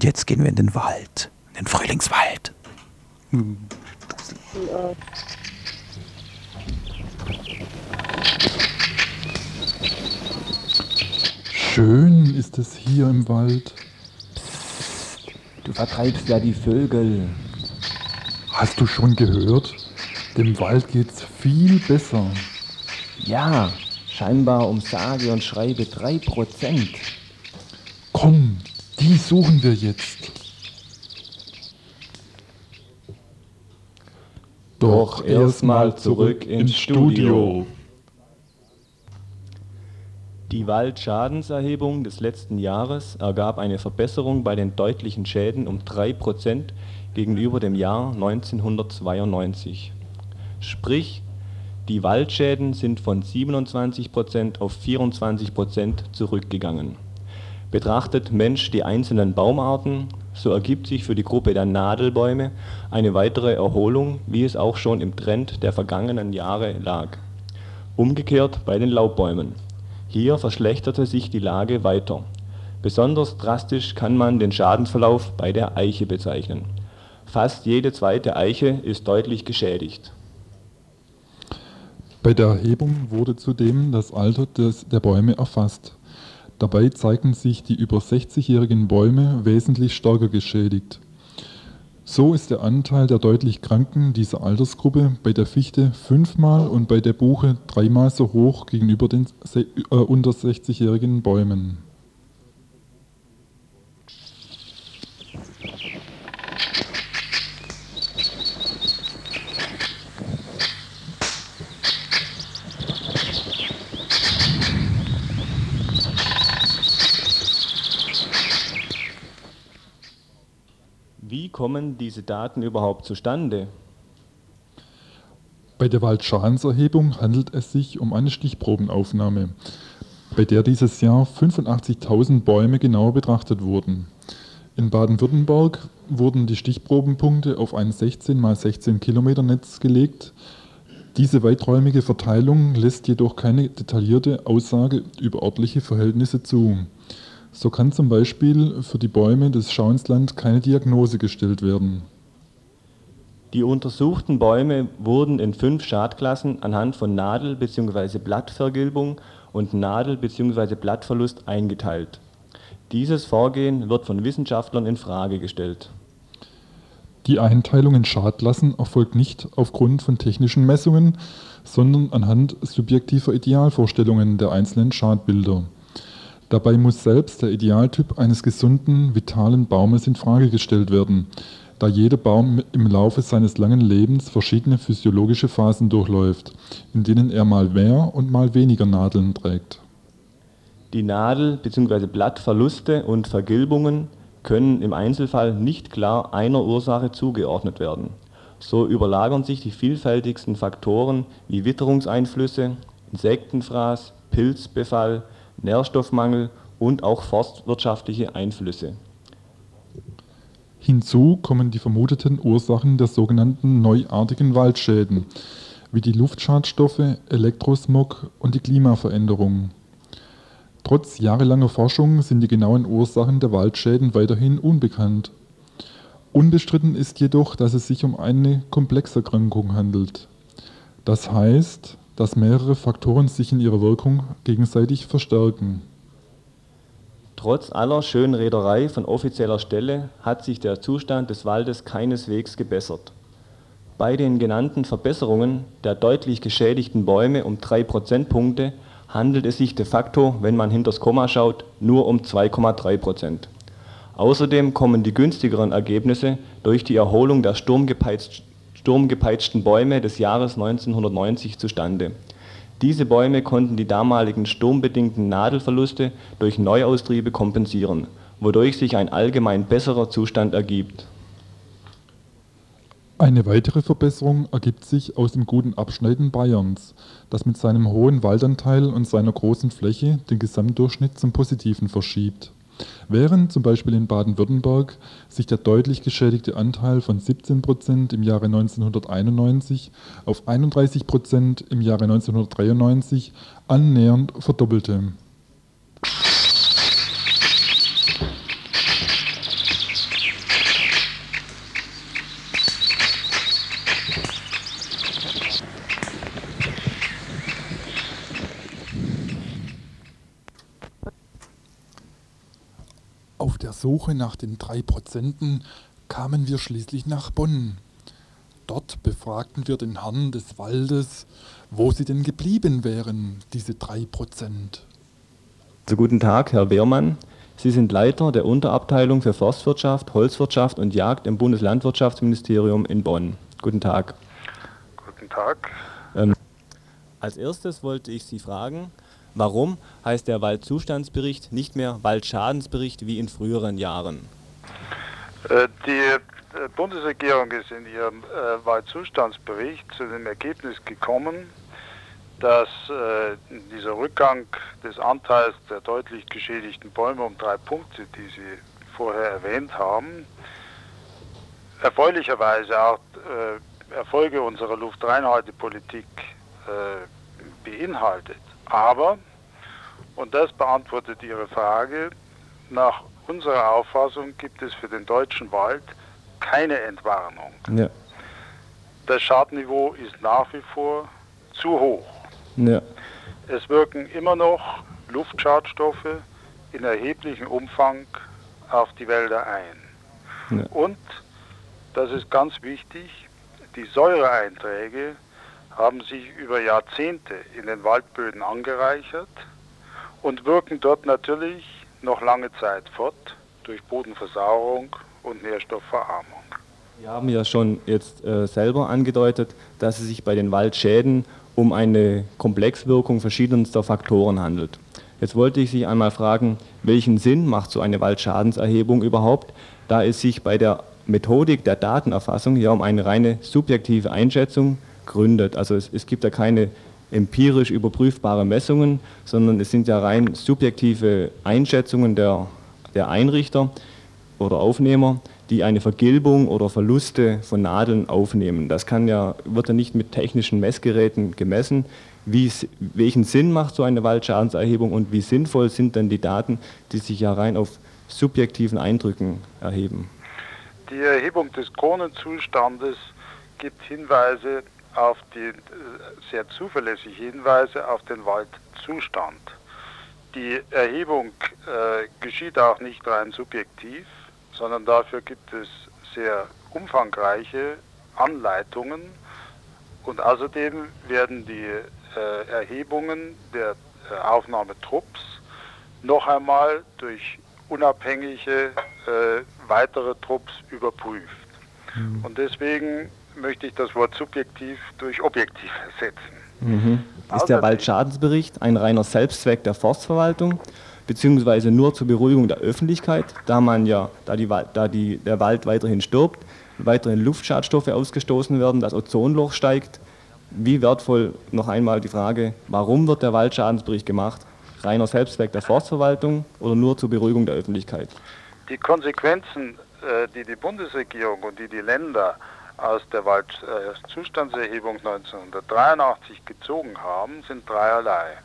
Speaker 2: Und jetzt gehen wir in den Wald, in den Frühlingswald. Hm.
Speaker 3: Schön ist es hier im Wald.
Speaker 10: Du vertreibst ja die Vögel.
Speaker 3: Hast du schon gehört? Dem Wald geht's viel besser.
Speaker 10: Ja, scheinbar um sage und schreibe 3%.
Speaker 3: Komm, die suchen wir jetzt.
Speaker 10: Doch erstmal zurück ins Studio.
Speaker 11: Die Waldschadenserhebung des letzten Jahres ergab eine Verbesserung bei den deutlichen Schäden um 3% gegenüber dem Jahr 1992. Sprich, die Waldschäden sind von 27% auf 24% zurückgegangen. Betrachtet Mensch die einzelnen Baumarten, so ergibt sich für die Gruppe der Nadelbäume eine weitere Erholung, wie es auch schon im Trend der vergangenen Jahre lag. Umgekehrt bei den Laubbäumen. Hier verschlechterte sich die Lage weiter. Besonders drastisch kann man den Schadensverlauf bei der Eiche bezeichnen. Fast jede zweite Eiche ist deutlich geschädigt.
Speaker 3: Bei der Erhebung wurde zudem das Alter des, der Bäume erfasst. Dabei zeigten sich die über 60-jährigen Bäume wesentlich stärker geschädigt. So ist der Anteil der deutlich Kranken dieser Altersgruppe bei der Fichte fünfmal und bei der Buche dreimal so hoch gegenüber den äh, unter 60-jährigen Bäumen.
Speaker 11: Wie kommen diese Daten überhaupt zustande?
Speaker 3: Bei der Waldschadенserhebung handelt es sich um eine Stichprobenaufnahme, bei der dieses Jahr 85.000 Bäume genauer betrachtet wurden. In Baden-Württemberg wurden die Stichprobenpunkte auf ein 16 x 16 Kilometer Netz gelegt. Diese weiträumige Verteilung lässt jedoch keine detaillierte Aussage über örtliche Verhältnisse zu. So kann zum Beispiel für die Bäume des Schauinsland keine Diagnose gestellt werden.
Speaker 11: Die untersuchten Bäume wurden in fünf Schadklassen anhand von Nadel - bzw. Blattvergilbung und Nadel - bzw. Blattverlust eingeteilt. Dieses Vorgehen wird von Wissenschaftlern in Frage gestellt.
Speaker 3: Die Einteilung in Schadklassen erfolgt nicht aufgrund von technischen Messungen, sondern anhand subjektiver Idealvorstellungen der einzelnen Schadbilder. Dabei muss selbst der Idealtyp eines gesunden, vitalen Baumes in Frage gestellt werden, da jeder Baum im Laufe seines langen Lebens verschiedene physiologische Phasen durchläuft, in denen er mal mehr und mal weniger Nadeln trägt.
Speaker 11: Die Nadel- bzw. Blattverluste und Vergilbungen können im Einzelfall nicht klar einer Ursache zugeordnet werden. So überlagern sich die vielfältigsten Faktoren wie Witterungseinflüsse, Insektenfraß, Pilzbefall, Nährstoffmangel und auch forstwirtschaftliche Einflüsse.
Speaker 3: Hinzu kommen die vermuteten Ursachen der sogenannten neuartigen Waldschäden, wie die Luftschadstoffe, Elektrosmog und die Klimaveränderung. Trotz jahrelanger Forschung sind die genauen Ursachen der Waldschäden weiterhin unbekannt. Unbestritten ist jedoch, dass es sich um eine Komplexerkrankung handelt. Das heißt, dass mehrere Faktoren sich in ihrer Wirkung gegenseitig verstärken.
Speaker 11: Trotz aller Schönrederei von offizieller Stelle hat sich der Zustand des Waldes keineswegs gebessert. Bei den genannten Verbesserungen der deutlich geschädigten Bäume um 3 Prozentpunkte handelt es sich de facto, wenn man hinters Komma schaut, nur um 2,3 Prozent. Außerdem kommen die günstigeren Ergebnisse durch die Erholung der sturmgepeitschten Bäume des Jahres 1990 zustande. Diese Bäume konnten die damaligen sturmbedingten Nadelverluste durch Neuaustriebe kompensieren, wodurch sich ein allgemein besserer Zustand ergibt.
Speaker 3: Eine weitere Verbesserung ergibt sich aus dem guten Abschneiden Bayerns, das mit seinem hohen Waldanteil und seiner großen Fläche den Gesamtdurchschnitt zum Positiven verschiebt. Während zum Beispiel in Baden-Württemberg sich der deutlich geschädigte Anteil von 17 Prozent im Jahre 1991 auf 31 Prozent im Jahre 1993 annähernd verdoppelte. Auf der Suche nach den drei Prozenten kamen wir schließlich nach Bonn. Dort befragten wir den Herrn des Waldes, wo sie denn geblieben wären, diese drei Prozent.
Speaker 11: Also guten Tag, Herr Wehrmann. Sie sind Leiter der Unterabteilung für Forstwirtschaft, Holzwirtschaft und Jagd im Bundeslandwirtschaftsministerium in Bonn. Guten Tag.
Speaker 12: Guten Tag.
Speaker 11: Ähm, als erstes wollte ich Sie fragen, warum heißt der Waldzustandsbericht nicht mehr Waldschadensbericht wie in früheren Jahren?
Speaker 12: Äh, die äh, Bundesregierung ist in ihrem äh, Waldzustandsbericht zu dem Ergebnis gekommen, dass dieser Rückgang des Anteils der deutlich geschädigten Bäume um drei Punkte, die Sie vorher erwähnt haben, erfreulicherweise auch Erfolge unserer Luftreinhaltepolitik beinhaltet. Aber, und das beantwortet Ihre Frage, nach unserer Auffassung gibt es für den deutschen Wald keine Entwarnung.
Speaker 11: Ja.
Speaker 12: Das Schadniveau ist nach wie vor zu hoch.
Speaker 11: Ja.
Speaker 12: Es wirken immer noch Luftschadstoffe in erheblichem Umfang auf die Wälder ein.
Speaker 11: Ja.
Speaker 12: Und, das ist ganz wichtig, die Säureeinträge haben sich über Jahrzehnte in den Waldböden angereichert und wirken dort natürlich noch lange Zeit fort durch Bodenversauerung und Nährstoffverarmung.
Speaker 11: Sie haben ja schon jetzt äh, selber angedeutet, dass es sich bei den Waldschäden um eine Komplexwirkung verschiedenster Faktoren handelt. Jetzt wollte ich Sie einmal fragen, welchen Sinn macht so eine Waldschadenserhebung überhaupt, da es sich bei der Methodik der Datenerfassung ja um eine reine subjektive Einschätzung gründet. Also es, es gibt ja keine empirisch überprüfbare Messungen, sondern es sind ja rein subjektive Einschätzungen der, der Einrichter oder Aufnehmer, die eine Vergilbung oder Verluste von Nadeln aufnehmen. Das kann ja, wird ja nicht mit technischen Messgeräten gemessen. Welchen Sinn macht so eine Waldschadenserhebung und wie sinnvoll sind denn die Daten, die sich ja rein auf subjektiven Eindrücken erheben?
Speaker 12: Die Erhebung des Kronenzustandes gibt Hinweise auf die, äh, sehr zuverlässige Hinweise auf den Waldzustand. Die Erhebung äh, geschieht auch nicht rein subjektiv, sondern dafür gibt es sehr umfangreiche Anleitungen und außerdem werden die äh, Erhebungen der äh, Aufnahmetrupps noch einmal durch unabhängige äh, weitere Trupps überprüft.
Speaker 11: Mhm.
Speaker 12: Und deswegen möchte ich das Wort subjektiv durch objektiv ersetzen.
Speaker 11: Mhm. Ist der Waldschadensbericht ein reiner Selbstzweck der Forstverwaltung, beziehungsweise nur zur Beruhigung der Öffentlichkeit, da man ja, da, die, da die, der Wald weiterhin stirbt, weiterhin Luftschadstoffe ausgestoßen werden, das Ozonloch steigt? Wie wertvoll noch einmal die Frage, warum wird der Waldschadensbericht gemacht? Reiner Selbstzweck der Forstverwaltung oder nur zur Beruhigung der Öffentlichkeit?
Speaker 12: Die Konsequenzen, äh, die die Bundesregierung und die die Länder aus der Waldzustandserhebung 1983 gezogen haben, sind dreierlei.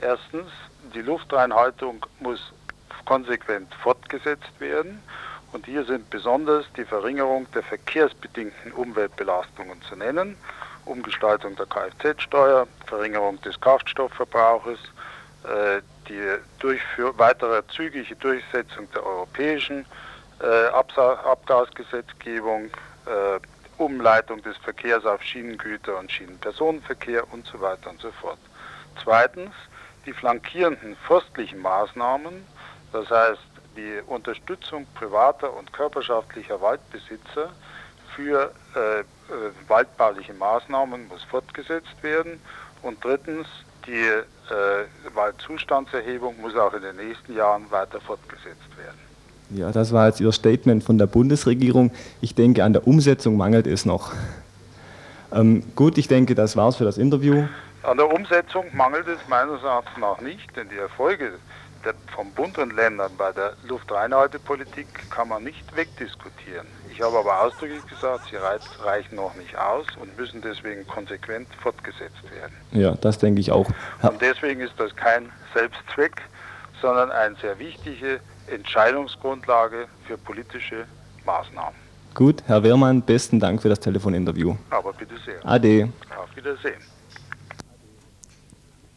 Speaker 12: Erstens, die Luftreinhaltung muss konsequent fortgesetzt werden und hier sind besonders die Verringerung der verkehrsbedingten Umweltbelastungen zu nennen, Umgestaltung der Kfz-Steuer, Verringerung des Kraftstoffverbrauches, äh, die weitere zügige Durchsetzung der europäischen äh, Abgasgesetzgebung, äh, Umleitung des Verkehrs auf Schienengüter und Schienenpersonenverkehr und so weiter und so fort. Zweitens die flankierenden forstlichen Maßnahmen, das heißt die Unterstützung privater und körperschaftlicher Waldbesitzer für äh, äh, waldbauliche Maßnahmen muss fortgesetzt werden. Und drittens, die äh, Waldzustandserhebung muss auch in den nächsten Jahren weiter fortgesetzt werden.
Speaker 11: Ja, das war jetzt Ihr Statement von der Bundesregierung. Ich denke, an der Umsetzung mangelt es noch. Ähm, gut, ich denke, das war's für das Interview.
Speaker 12: An der Umsetzung mangelt es meines Erachtens nach nicht, denn die Erfolge der, von Bund und Ländern bei der Luftreinhaltepolitik kann man nicht wegdiskutieren. Ich habe aber ausdrücklich gesagt, sie reichen noch nicht aus und müssen deswegen konsequent fortgesetzt werden.
Speaker 11: Ja, das denke ich auch.
Speaker 12: Und deswegen ist das kein Selbstzweck, sondern eine sehr wichtige Entscheidungsgrundlage für politische Maßnahmen.
Speaker 11: gut, Herr Wehrmann, besten Dank für das Telefoninterview.
Speaker 12: Aber bitte sehr.
Speaker 11: Ade.
Speaker 12: Auf Wiedersehen.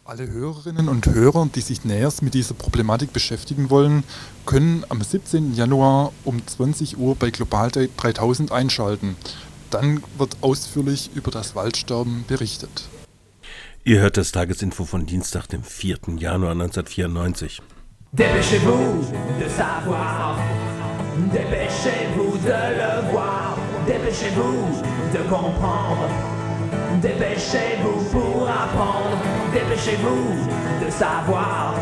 Speaker 3: Alle Hörerinnen und Hörer, die sich näher mit dieser Problematik beschäftigen wollen, können am 17. Januar um 20 Uhr bei Global 3000 einschalten. Dann wird ausführlich über das Waldsterben berichtet.
Speaker 7: Ihr hört das Tagesinfo von Dienstag, dem 4. Januar 1994.
Speaker 5: Dépêchez-vous de savoir, dépêchez-vous de le voir, dépêchez-vous de comprendre, dépêchez-vous pour apprendre, dépêchez-vous de savoir,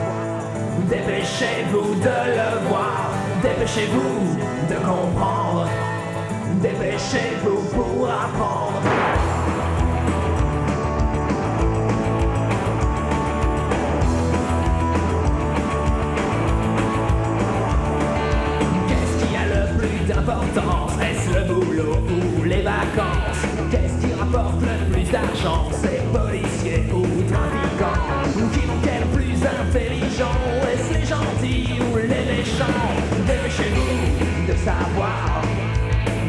Speaker 5: dépêchez-vous de le voir, dépêchez-vous de comprendre, dépêchez-vous pour apprendre. Est-ce le boulot ou les vacances? Qu'est-ce qui rapporte le plus d'argent C'est policiers ou trafiquants? Qui est le plus intelligent? Est-ce les gentils ou les méchants? Dépêchez-vous de savoir.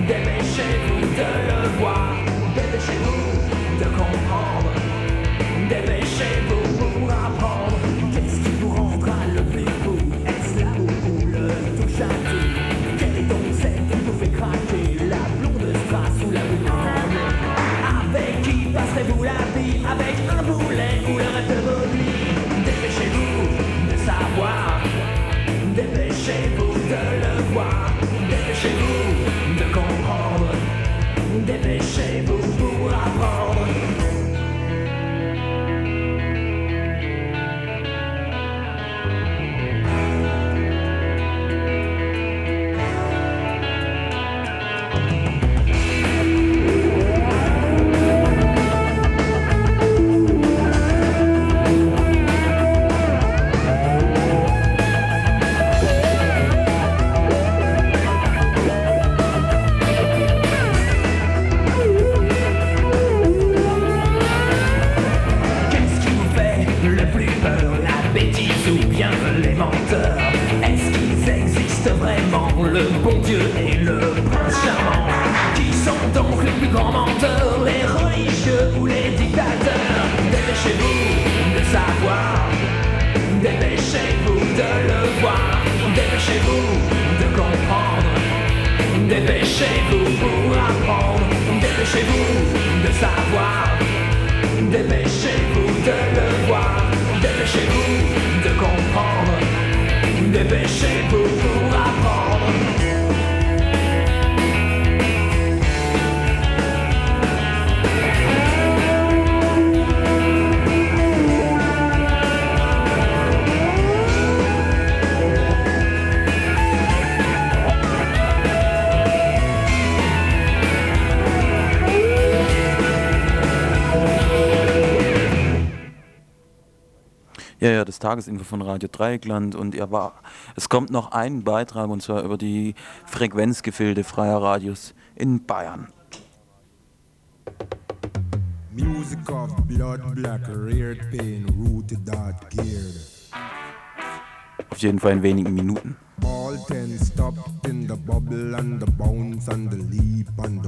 Speaker 5: Dépêchez-vous de le voir. Dépêchez-vous
Speaker 2: Tagesinfo von Radio Dreieckland und er war, es kommt noch ein Beitrag und zwar über die Frequenzgefilde freier Radios in Bayern.
Speaker 9: Music of blood, black, reared pain, rooted, geared.
Speaker 2: Auf jeden Fall in wenigen Minuten.
Speaker 9: All ten stopped in the bubble and the bounce and the leap and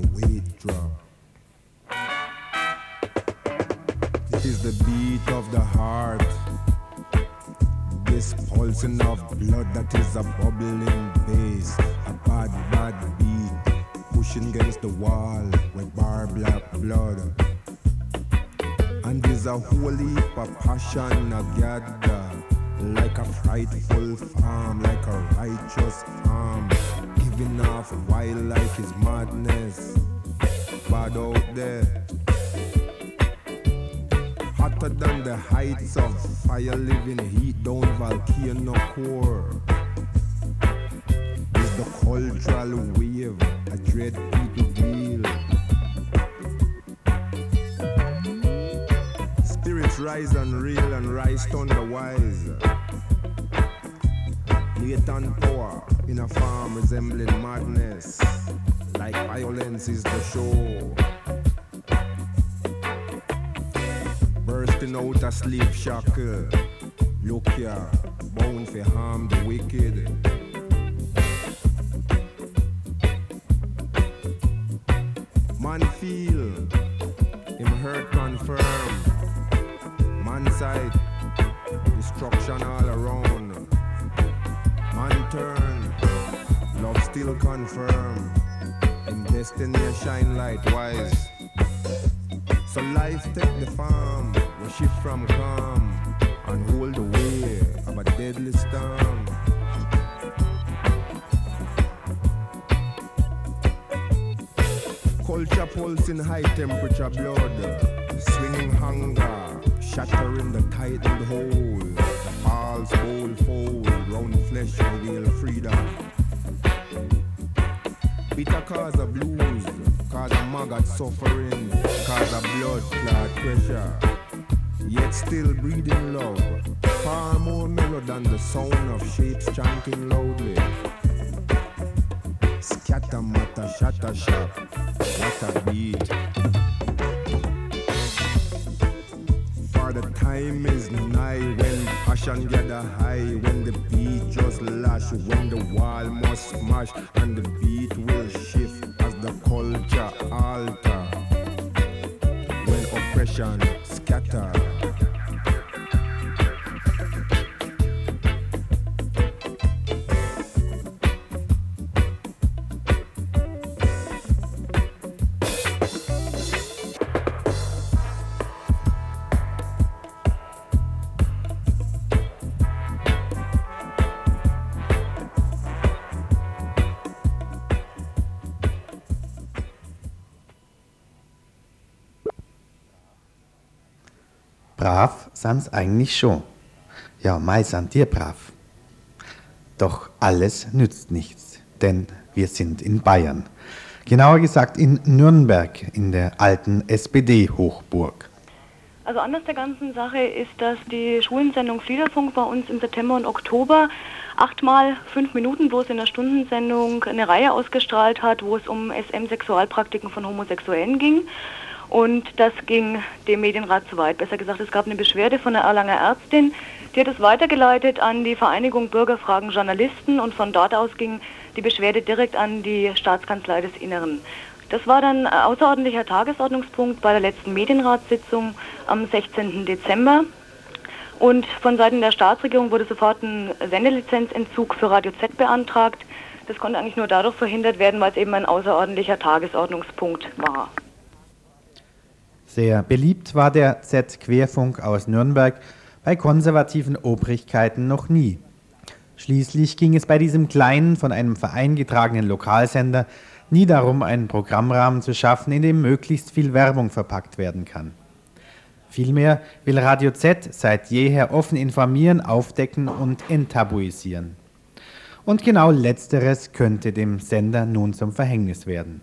Speaker 9: blood a bubbling bass, a bad, bad beat, pushing against the wall with bar black blood. And there's a whole heap of passion a gather, good. Pulsing high temperature blood, swinging hunger, shattering the tightened hold. The balls fold, fold, round flesh reveal freedom. Bitter cause of blues, cause of maggot suffering, cause of blood clot pressure. Yet still breathing love, far more mellow than the sound of shapes chanting loudly. Scatter matter, shatter shop, what a beat. For the time is nigh when passion gather high, when the beat just lash, when the wall must smash, and the beat
Speaker 1: Sind's eigentlich schon. Ja, mei sind dir brav. Doch alles nützt nichts, denn wir sind in Bayern. Genauer gesagt in Nürnberg, in der alten SPD-Hochburg.
Speaker 13: Also anders der ganzen Sache ist, dass die Schulensendung Fliederfunk bei uns im September und Oktober achtmal fünf Minuten bloß in der Stundensendung eine Reihe ausgestrahlt hat, wo es um SM-Sexualpraktiken von Homosexuellen ging. Und das ging dem Medienrat zu weit. Besser gesagt, es gab eine Beschwerde von einer Erlanger Ärztin, die hat es weitergeleitet an die Vereinigung Bürgerfragen Journalisten und von dort aus ging die Beschwerde direkt an die Staatskanzlei des Inneren. Das war dann außerordentlicher Tagesordnungspunkt bei der letzten Medienratssitzung am 16. Dezember. Und von Seiten der Staatsregierung wurde sofort ein Sendelizenzentzug für Radio Z beantragt. Das konnte eigentlich nur dadurch verhindert werden, weil es eben ein außerordentlicher Tagesordnungspunkt war.
Speaker 1: Sehr beliebt war der Z-Querfunk aus Nürnberg bei konservativen Obrigkeiten noch nie. Schließlich ging es bei diesem kleinen, von einem Verein getragenen Lokalsender nie darum, einen Programmrahmen zu schaffen, in dem möglichst viel Werbung verpackt werden kann. Vielmehr will Radio Z seit jeher offen informieren, aufdecken und enttabuisieren. Und genau letzteres könnte dem Sender nun zum Verhängnis werden.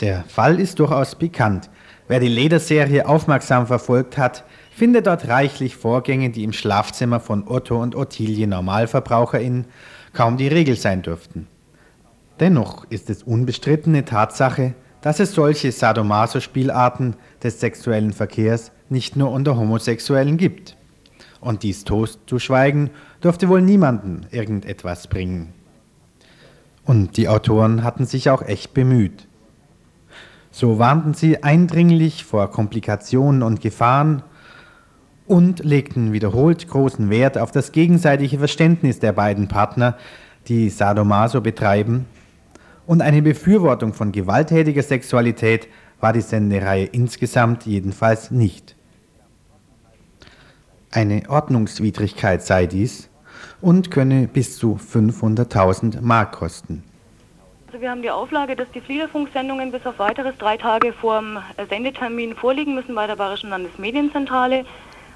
Speaker 1: Der Fall ist durchaus bekannt. Wer die Lederserie aufmerksam verfolgt hat, findet dort reichlich Vorgänge, die im Schlafzimmer von Otto und Ottilie NormalverbraucherInnen kaum die Regel sein dürften. Dennoch ist es unbestrittene Tatsache, dass es solche Sadomaso-Spielarten des sexuellen Verkehrs nicht nur unter Homosexuellen gibt. Und dies Toast zu schweigen, dürfte wohl niemanden irgendetwas bringen. Und die Autoren hatten sich auch echt bemüht. So warnten sie eindringlich vor Komplikationen und Gefahren und legten wiederholt großen Wert auf das gegenseitige Verständnis der beiden Partner, die Sadomaso betreiben, und eine Befürwortung von gewalttätiger Sexualität war die Sendereihe insgesamt jedenfalls nicht. Eine Ordnungswidrigkeit sei dies und könne bis zu 500.000 Mark kosten.
Speaker 13: Also wir haben die Auflage, dass die Fliederfunksendungen bis auf weiteres drei Tage vor dem Sendetermin vorliegen müssen bei der Bayerischen Landesmedienzentrale.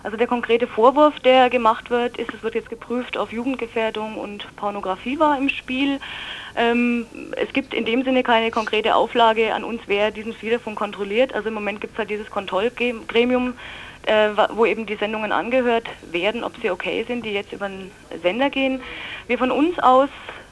Speaker 13: Also der konkrete Vorwurf, der gemacht wird, ist, es wird jetzt geprüft auf Jugendgefährdung und Pornografie war im Spiel. Ähm, es gibt in dem Sinne keine konkrete Auflage an uns, wer diesen Fliederfunk kontrolliert. Also im Moment gibt es halt dieses Kontrollgremium, äh, wo eben die Sendungen angehört werden, ob sie okay sind, die jetzt über den Sender gehen. Wir von uns aus,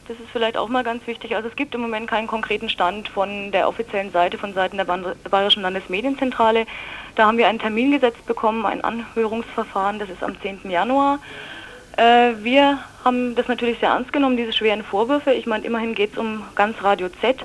Speaker 13: das ist vielleicht auch mal ganz wichtig, also es gibt im Moment keinen konkreten Stand von der offiziellen Seite, von Seiten der Bayerischen Landesmedienzentrale. Da haben wir einen Termin gesetzt bekommen, ein Anhörungsverfahren, das ist am 10. Januar. Äh, wir haben das natürlich sehr ernst genommen, diese schweren Vorwürfe. Ich meine, immerhin geht es um ganz Radio Z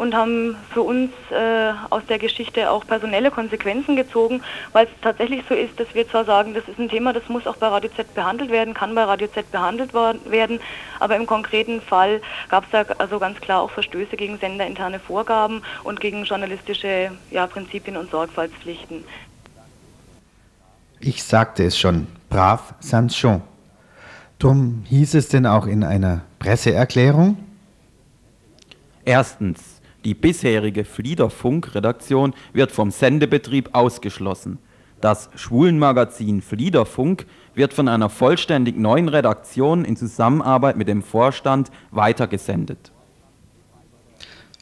Speaker 13: und haben für uns äh, aus der Geschichte auch personelle Konsequenzen gezogen, weil es tatsächlich so ist, dass wir zwar sagen, das ist ein Thema, das muss auch bei Radio Z behandelt werden, kann bei Radio Z behandelt werden, aber im konkreten Fall gab es da also ganz klar auch Verstöße gegen senderinterne Vorgaben und gegen journalistische ja, Prinzipien und Sorgfaltspflichten.
Speaker 1: Ich sagte es schon, brav Sanchon. Drum hieß es denn auch in einer Presseerklärung?
Speaker 2: Erstens, die bisherige Fliederfunk-Redaktion wird vom Sendebetrieb ausgeschlossen. Das Schwulenmagazin Fliederfunk wird von einer vollständig neuen Redaktion in Zusammenarbeit mit dem Vorstand weitergesendet.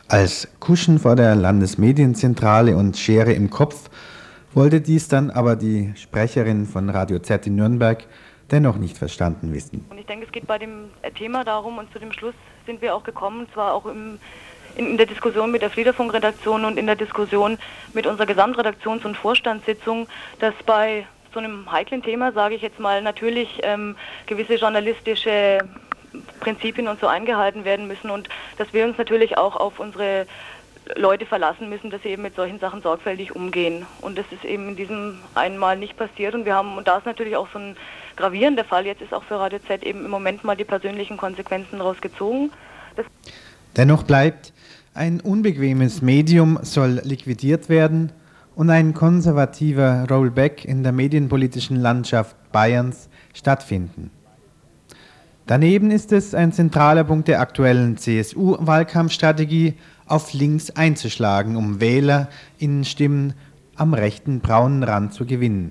Speaker 1: Als Kuschen vor der Landesmedienzentrale und Schere im Kopf wollte dies dann aber die Sprecherin von Radio Z in Nürnberg dennoch nicht verstanden wissen.
Speaker 13: Und ich denke, es geht bei dem Thema darum, und zu dem Schluss sind wir auch gekommen, zwar auch im, in, der Diskussion mit der Fliederfunk-Redaktion und in der Diskussion mit unserer Gesamtredaktions- und Vorstandssitzung, dass bei so einem heiklen Thema, sage ich jetzt mal, natürlich ähm, gewisse journalistische Prinzipien und so eingehalten werden müssen und dass wir uns natürlich auch auf unsere Leute verlassen müssen, dass sie eben mit solchen Sachen sorgfältig umgehen. Und das ist eben in diesem einmal nicht passiert. Und wir haben, und da ist natürlich auch so ein gravierender Fall jetzt ist auch für Radio Z eben im Moment mal die persönlichen Konsequenzen daraus gezogen. Das
Speaker 1: Dennoch bleibt, ein unbequemes Medium soll liquidiert werden und ein konservativer Rollback in der medienpolitischen Landschaft Bayerns stattfinden. Daneben ist es ein zentraler Punkt der aktuellen CSU-Wahlkampfstrategie, auf links einzuschlagen, um Wähler in Stimmen am rechten braunen Rand zu gewinnen.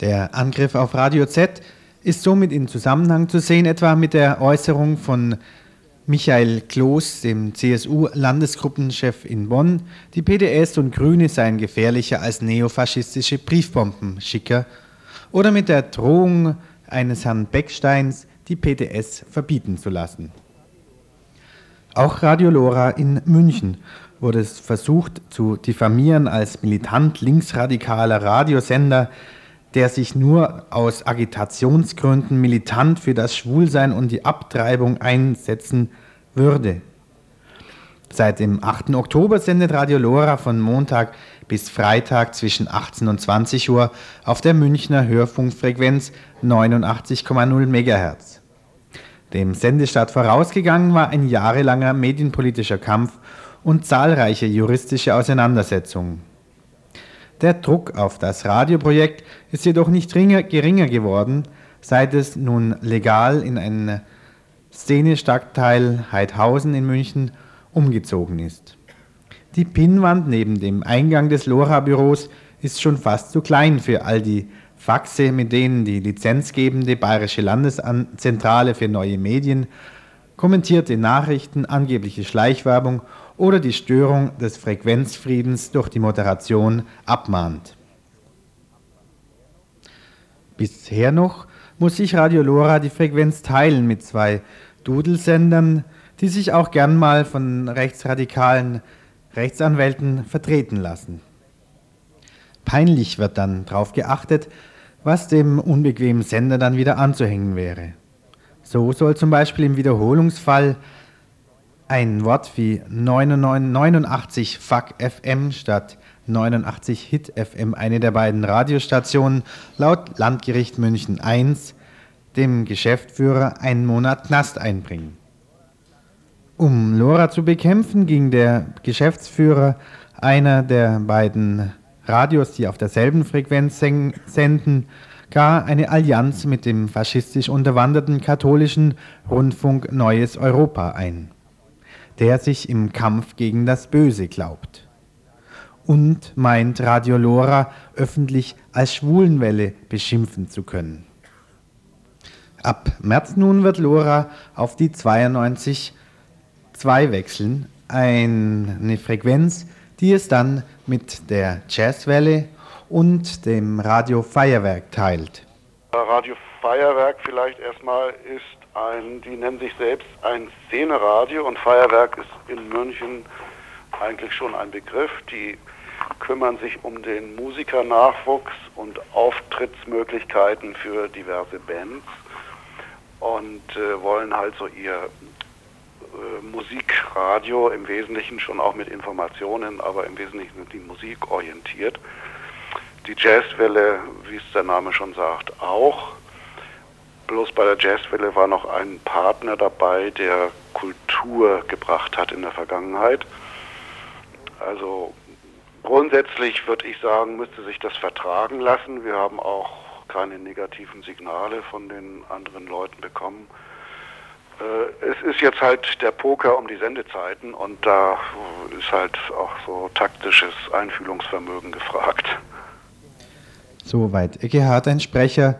Speaker 1: Der Angriff auf Radio Z ist somit in Zusammenhang zu sehen, etwa mit der Äußerung von Michael Kloß, dem CSU-Landesgruppenchef in Bonn, die PDS und Grüne seien gefährlicher als neofaschistische Briefbombenschicker, oder mit der Drohung eines Herrn Becksteins, die PDS verbieten zu lassen. Auch Radio Lora in München wurde es versucht zu diffamieren als militant linksradikaler Radiosender, der sich nur aus Agitationsgründen militant für das Schwulsein und die Abtreibung einsetzen würde. Seit dem 8. Oktober sendet Radio Lora von Montag bis Freitag zwischen 18 und 20 Uhr auf der Münchner Hörfunkfrequenz 89,0 MHz. Dem Sendestart vorausgegangen war ein jahrelanger medienpolitischer Kampf und zahlreiche juristische Auseinandersetzungen. Der Druck auf das Radioprojekt ist jedoch nicht geringer geworden, seit es nun legal in einen Szenestadtteil Heidhausen in München umgezogen ist. Die Pinnwand neben dem Eingang des Lora-Büros ist schon fast zu klein für all die Faxe, mit denen die lizenzgebende Bayerische Landeszentrale für neue Medien kommentierte Nachrichten, angebliche Schleichwerbung oder die Störung des Frequenzfriedens durch die Moderation abmahnt. Bisher noch muss sich Radio Lora die Frequenz teilen mit zwei Dudelsendern, die sich auch gern mal von rechtsradikalen Rechtsanwälten vertreten lassen. Peinlich wird dann darauf geachtet, was dem unbequemen Sender dann wieder anzuhängen wäre. So soll zum Beispiel im Wiederholungsfall ein Wort wie 89 Fuck FM statt 89 Hit FM, eine der beiden Radiostationen, laut Landgericht München I dem Geschäftsführer einen Monat Knast einbringen. Um Lora zu bekämpfen, ging der Geschäftsführer einer der beiden Radios, die auf derselben Frequenz senden, gar eine Allianz mit dem faschistisch unterwanderten katholischen Rundfunk Neues Europa ein, der sich im Kampf gegen das Böse glaubt. Und meint Radio Lora öffentlich als Schwulenwelle beschimpfen zu können. Ab März nun wird Lora auf die 92 zwei wechseln, eine Frequenz, die es dann mit der Jazzwelle und dem Radio Feuerwerk teilt.
Speaker 14: Radio Feuerwerk vielleicht erstmal ist ein, die nennen sich selbst ein Szeneradio und Feuerwerk ist in München eigentlich schon ein Begriff. Die kümmern sich um den Musikernachwuchs und Auftrittsmöglichkeiten für diverse Bands und äh, wollen halt so ihr äh, Musikradio im Wesentlichen schon auch mit Informationen, aber im Wesentlichen die Musik orientiert. Die Jazzwelle, wie es der Name schon sagt, auch. Bloß bei der Jazzwelle war noch ein Partner dabei, der Kultur gebracht hat in der Vergangenheit. Also grundsätzlich würde ich sagen, müsste sich das vertragen lassen. Wir haben auch keine negativen Signale von den anderen Leuten bekommen. Äh, es ist jetzt halt der Poker um die Sendezeiten und da ist halt auch so taktisches Einfühlungsvermögen gefragt.
Speaker 1: Soweit Eckehard, ein Sprecher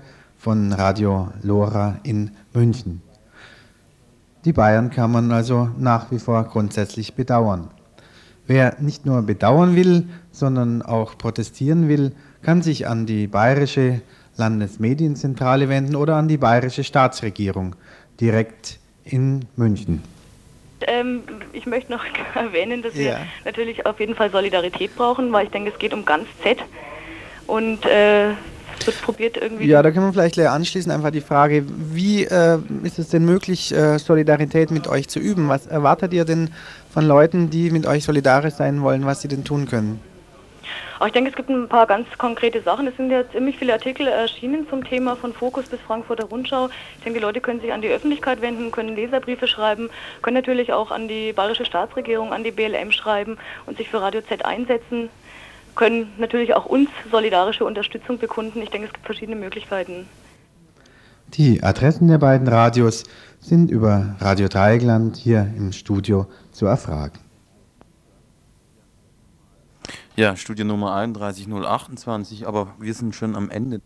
Speaker 1: von Radio Lora in München. Die Bayern kann man also nach wie vor grundsätzlich bedauern. Wer nicht nur bedauern will, sondern auch protestieren will, kann sich an die Bayerische Landesmedienzentrale wenden oder an die Bayerische Staatsregierung direkt in München.
Speaker 13: Ähm, ich möchte noch erwähnen, dass ja. wir natürlich auf jeden Fall Solidarität brauchen, weil ich denke, es geht um ganz Z. Und äh, wird probiert irgendwie.
Speaker 1: Ja, da können wir vielleicht gleich anschließen einfach die Frage, wie äh, ist es denn möglich, äh, Solidarität mit euch zu üben? Was erwartet ihr denn von Leuten, die mit euch solidarisch sein wollen, was sie denn tun können?
Speaker 13: Aber ich denke, es gibt ein paar ganz konkrete Sachen. Es sind ja ziemlich viele Artikel erschienen zum Thema von Fokus bis Frankfurter Rundschau. Ich denke, die Leute können sich an die Öffentlichkeit wenden, können Leserbriefe schreiben, können natürlich auch an die bayerische Staatsregierung, an die BLM schreiben und sich für Radio Z einsetzen, können natürlich auch uns solidarische Unterstützung bekunden. Ich denke, es gibt verschiedene Möglichkeiten.
Speaker 1: Die Adressen der beiden Radios sind über Radio Dreieckland hier im Studio zu erfragen.
Speaker 2: Ja, Studie Nummer 31028, aber wir sind schon am Ende.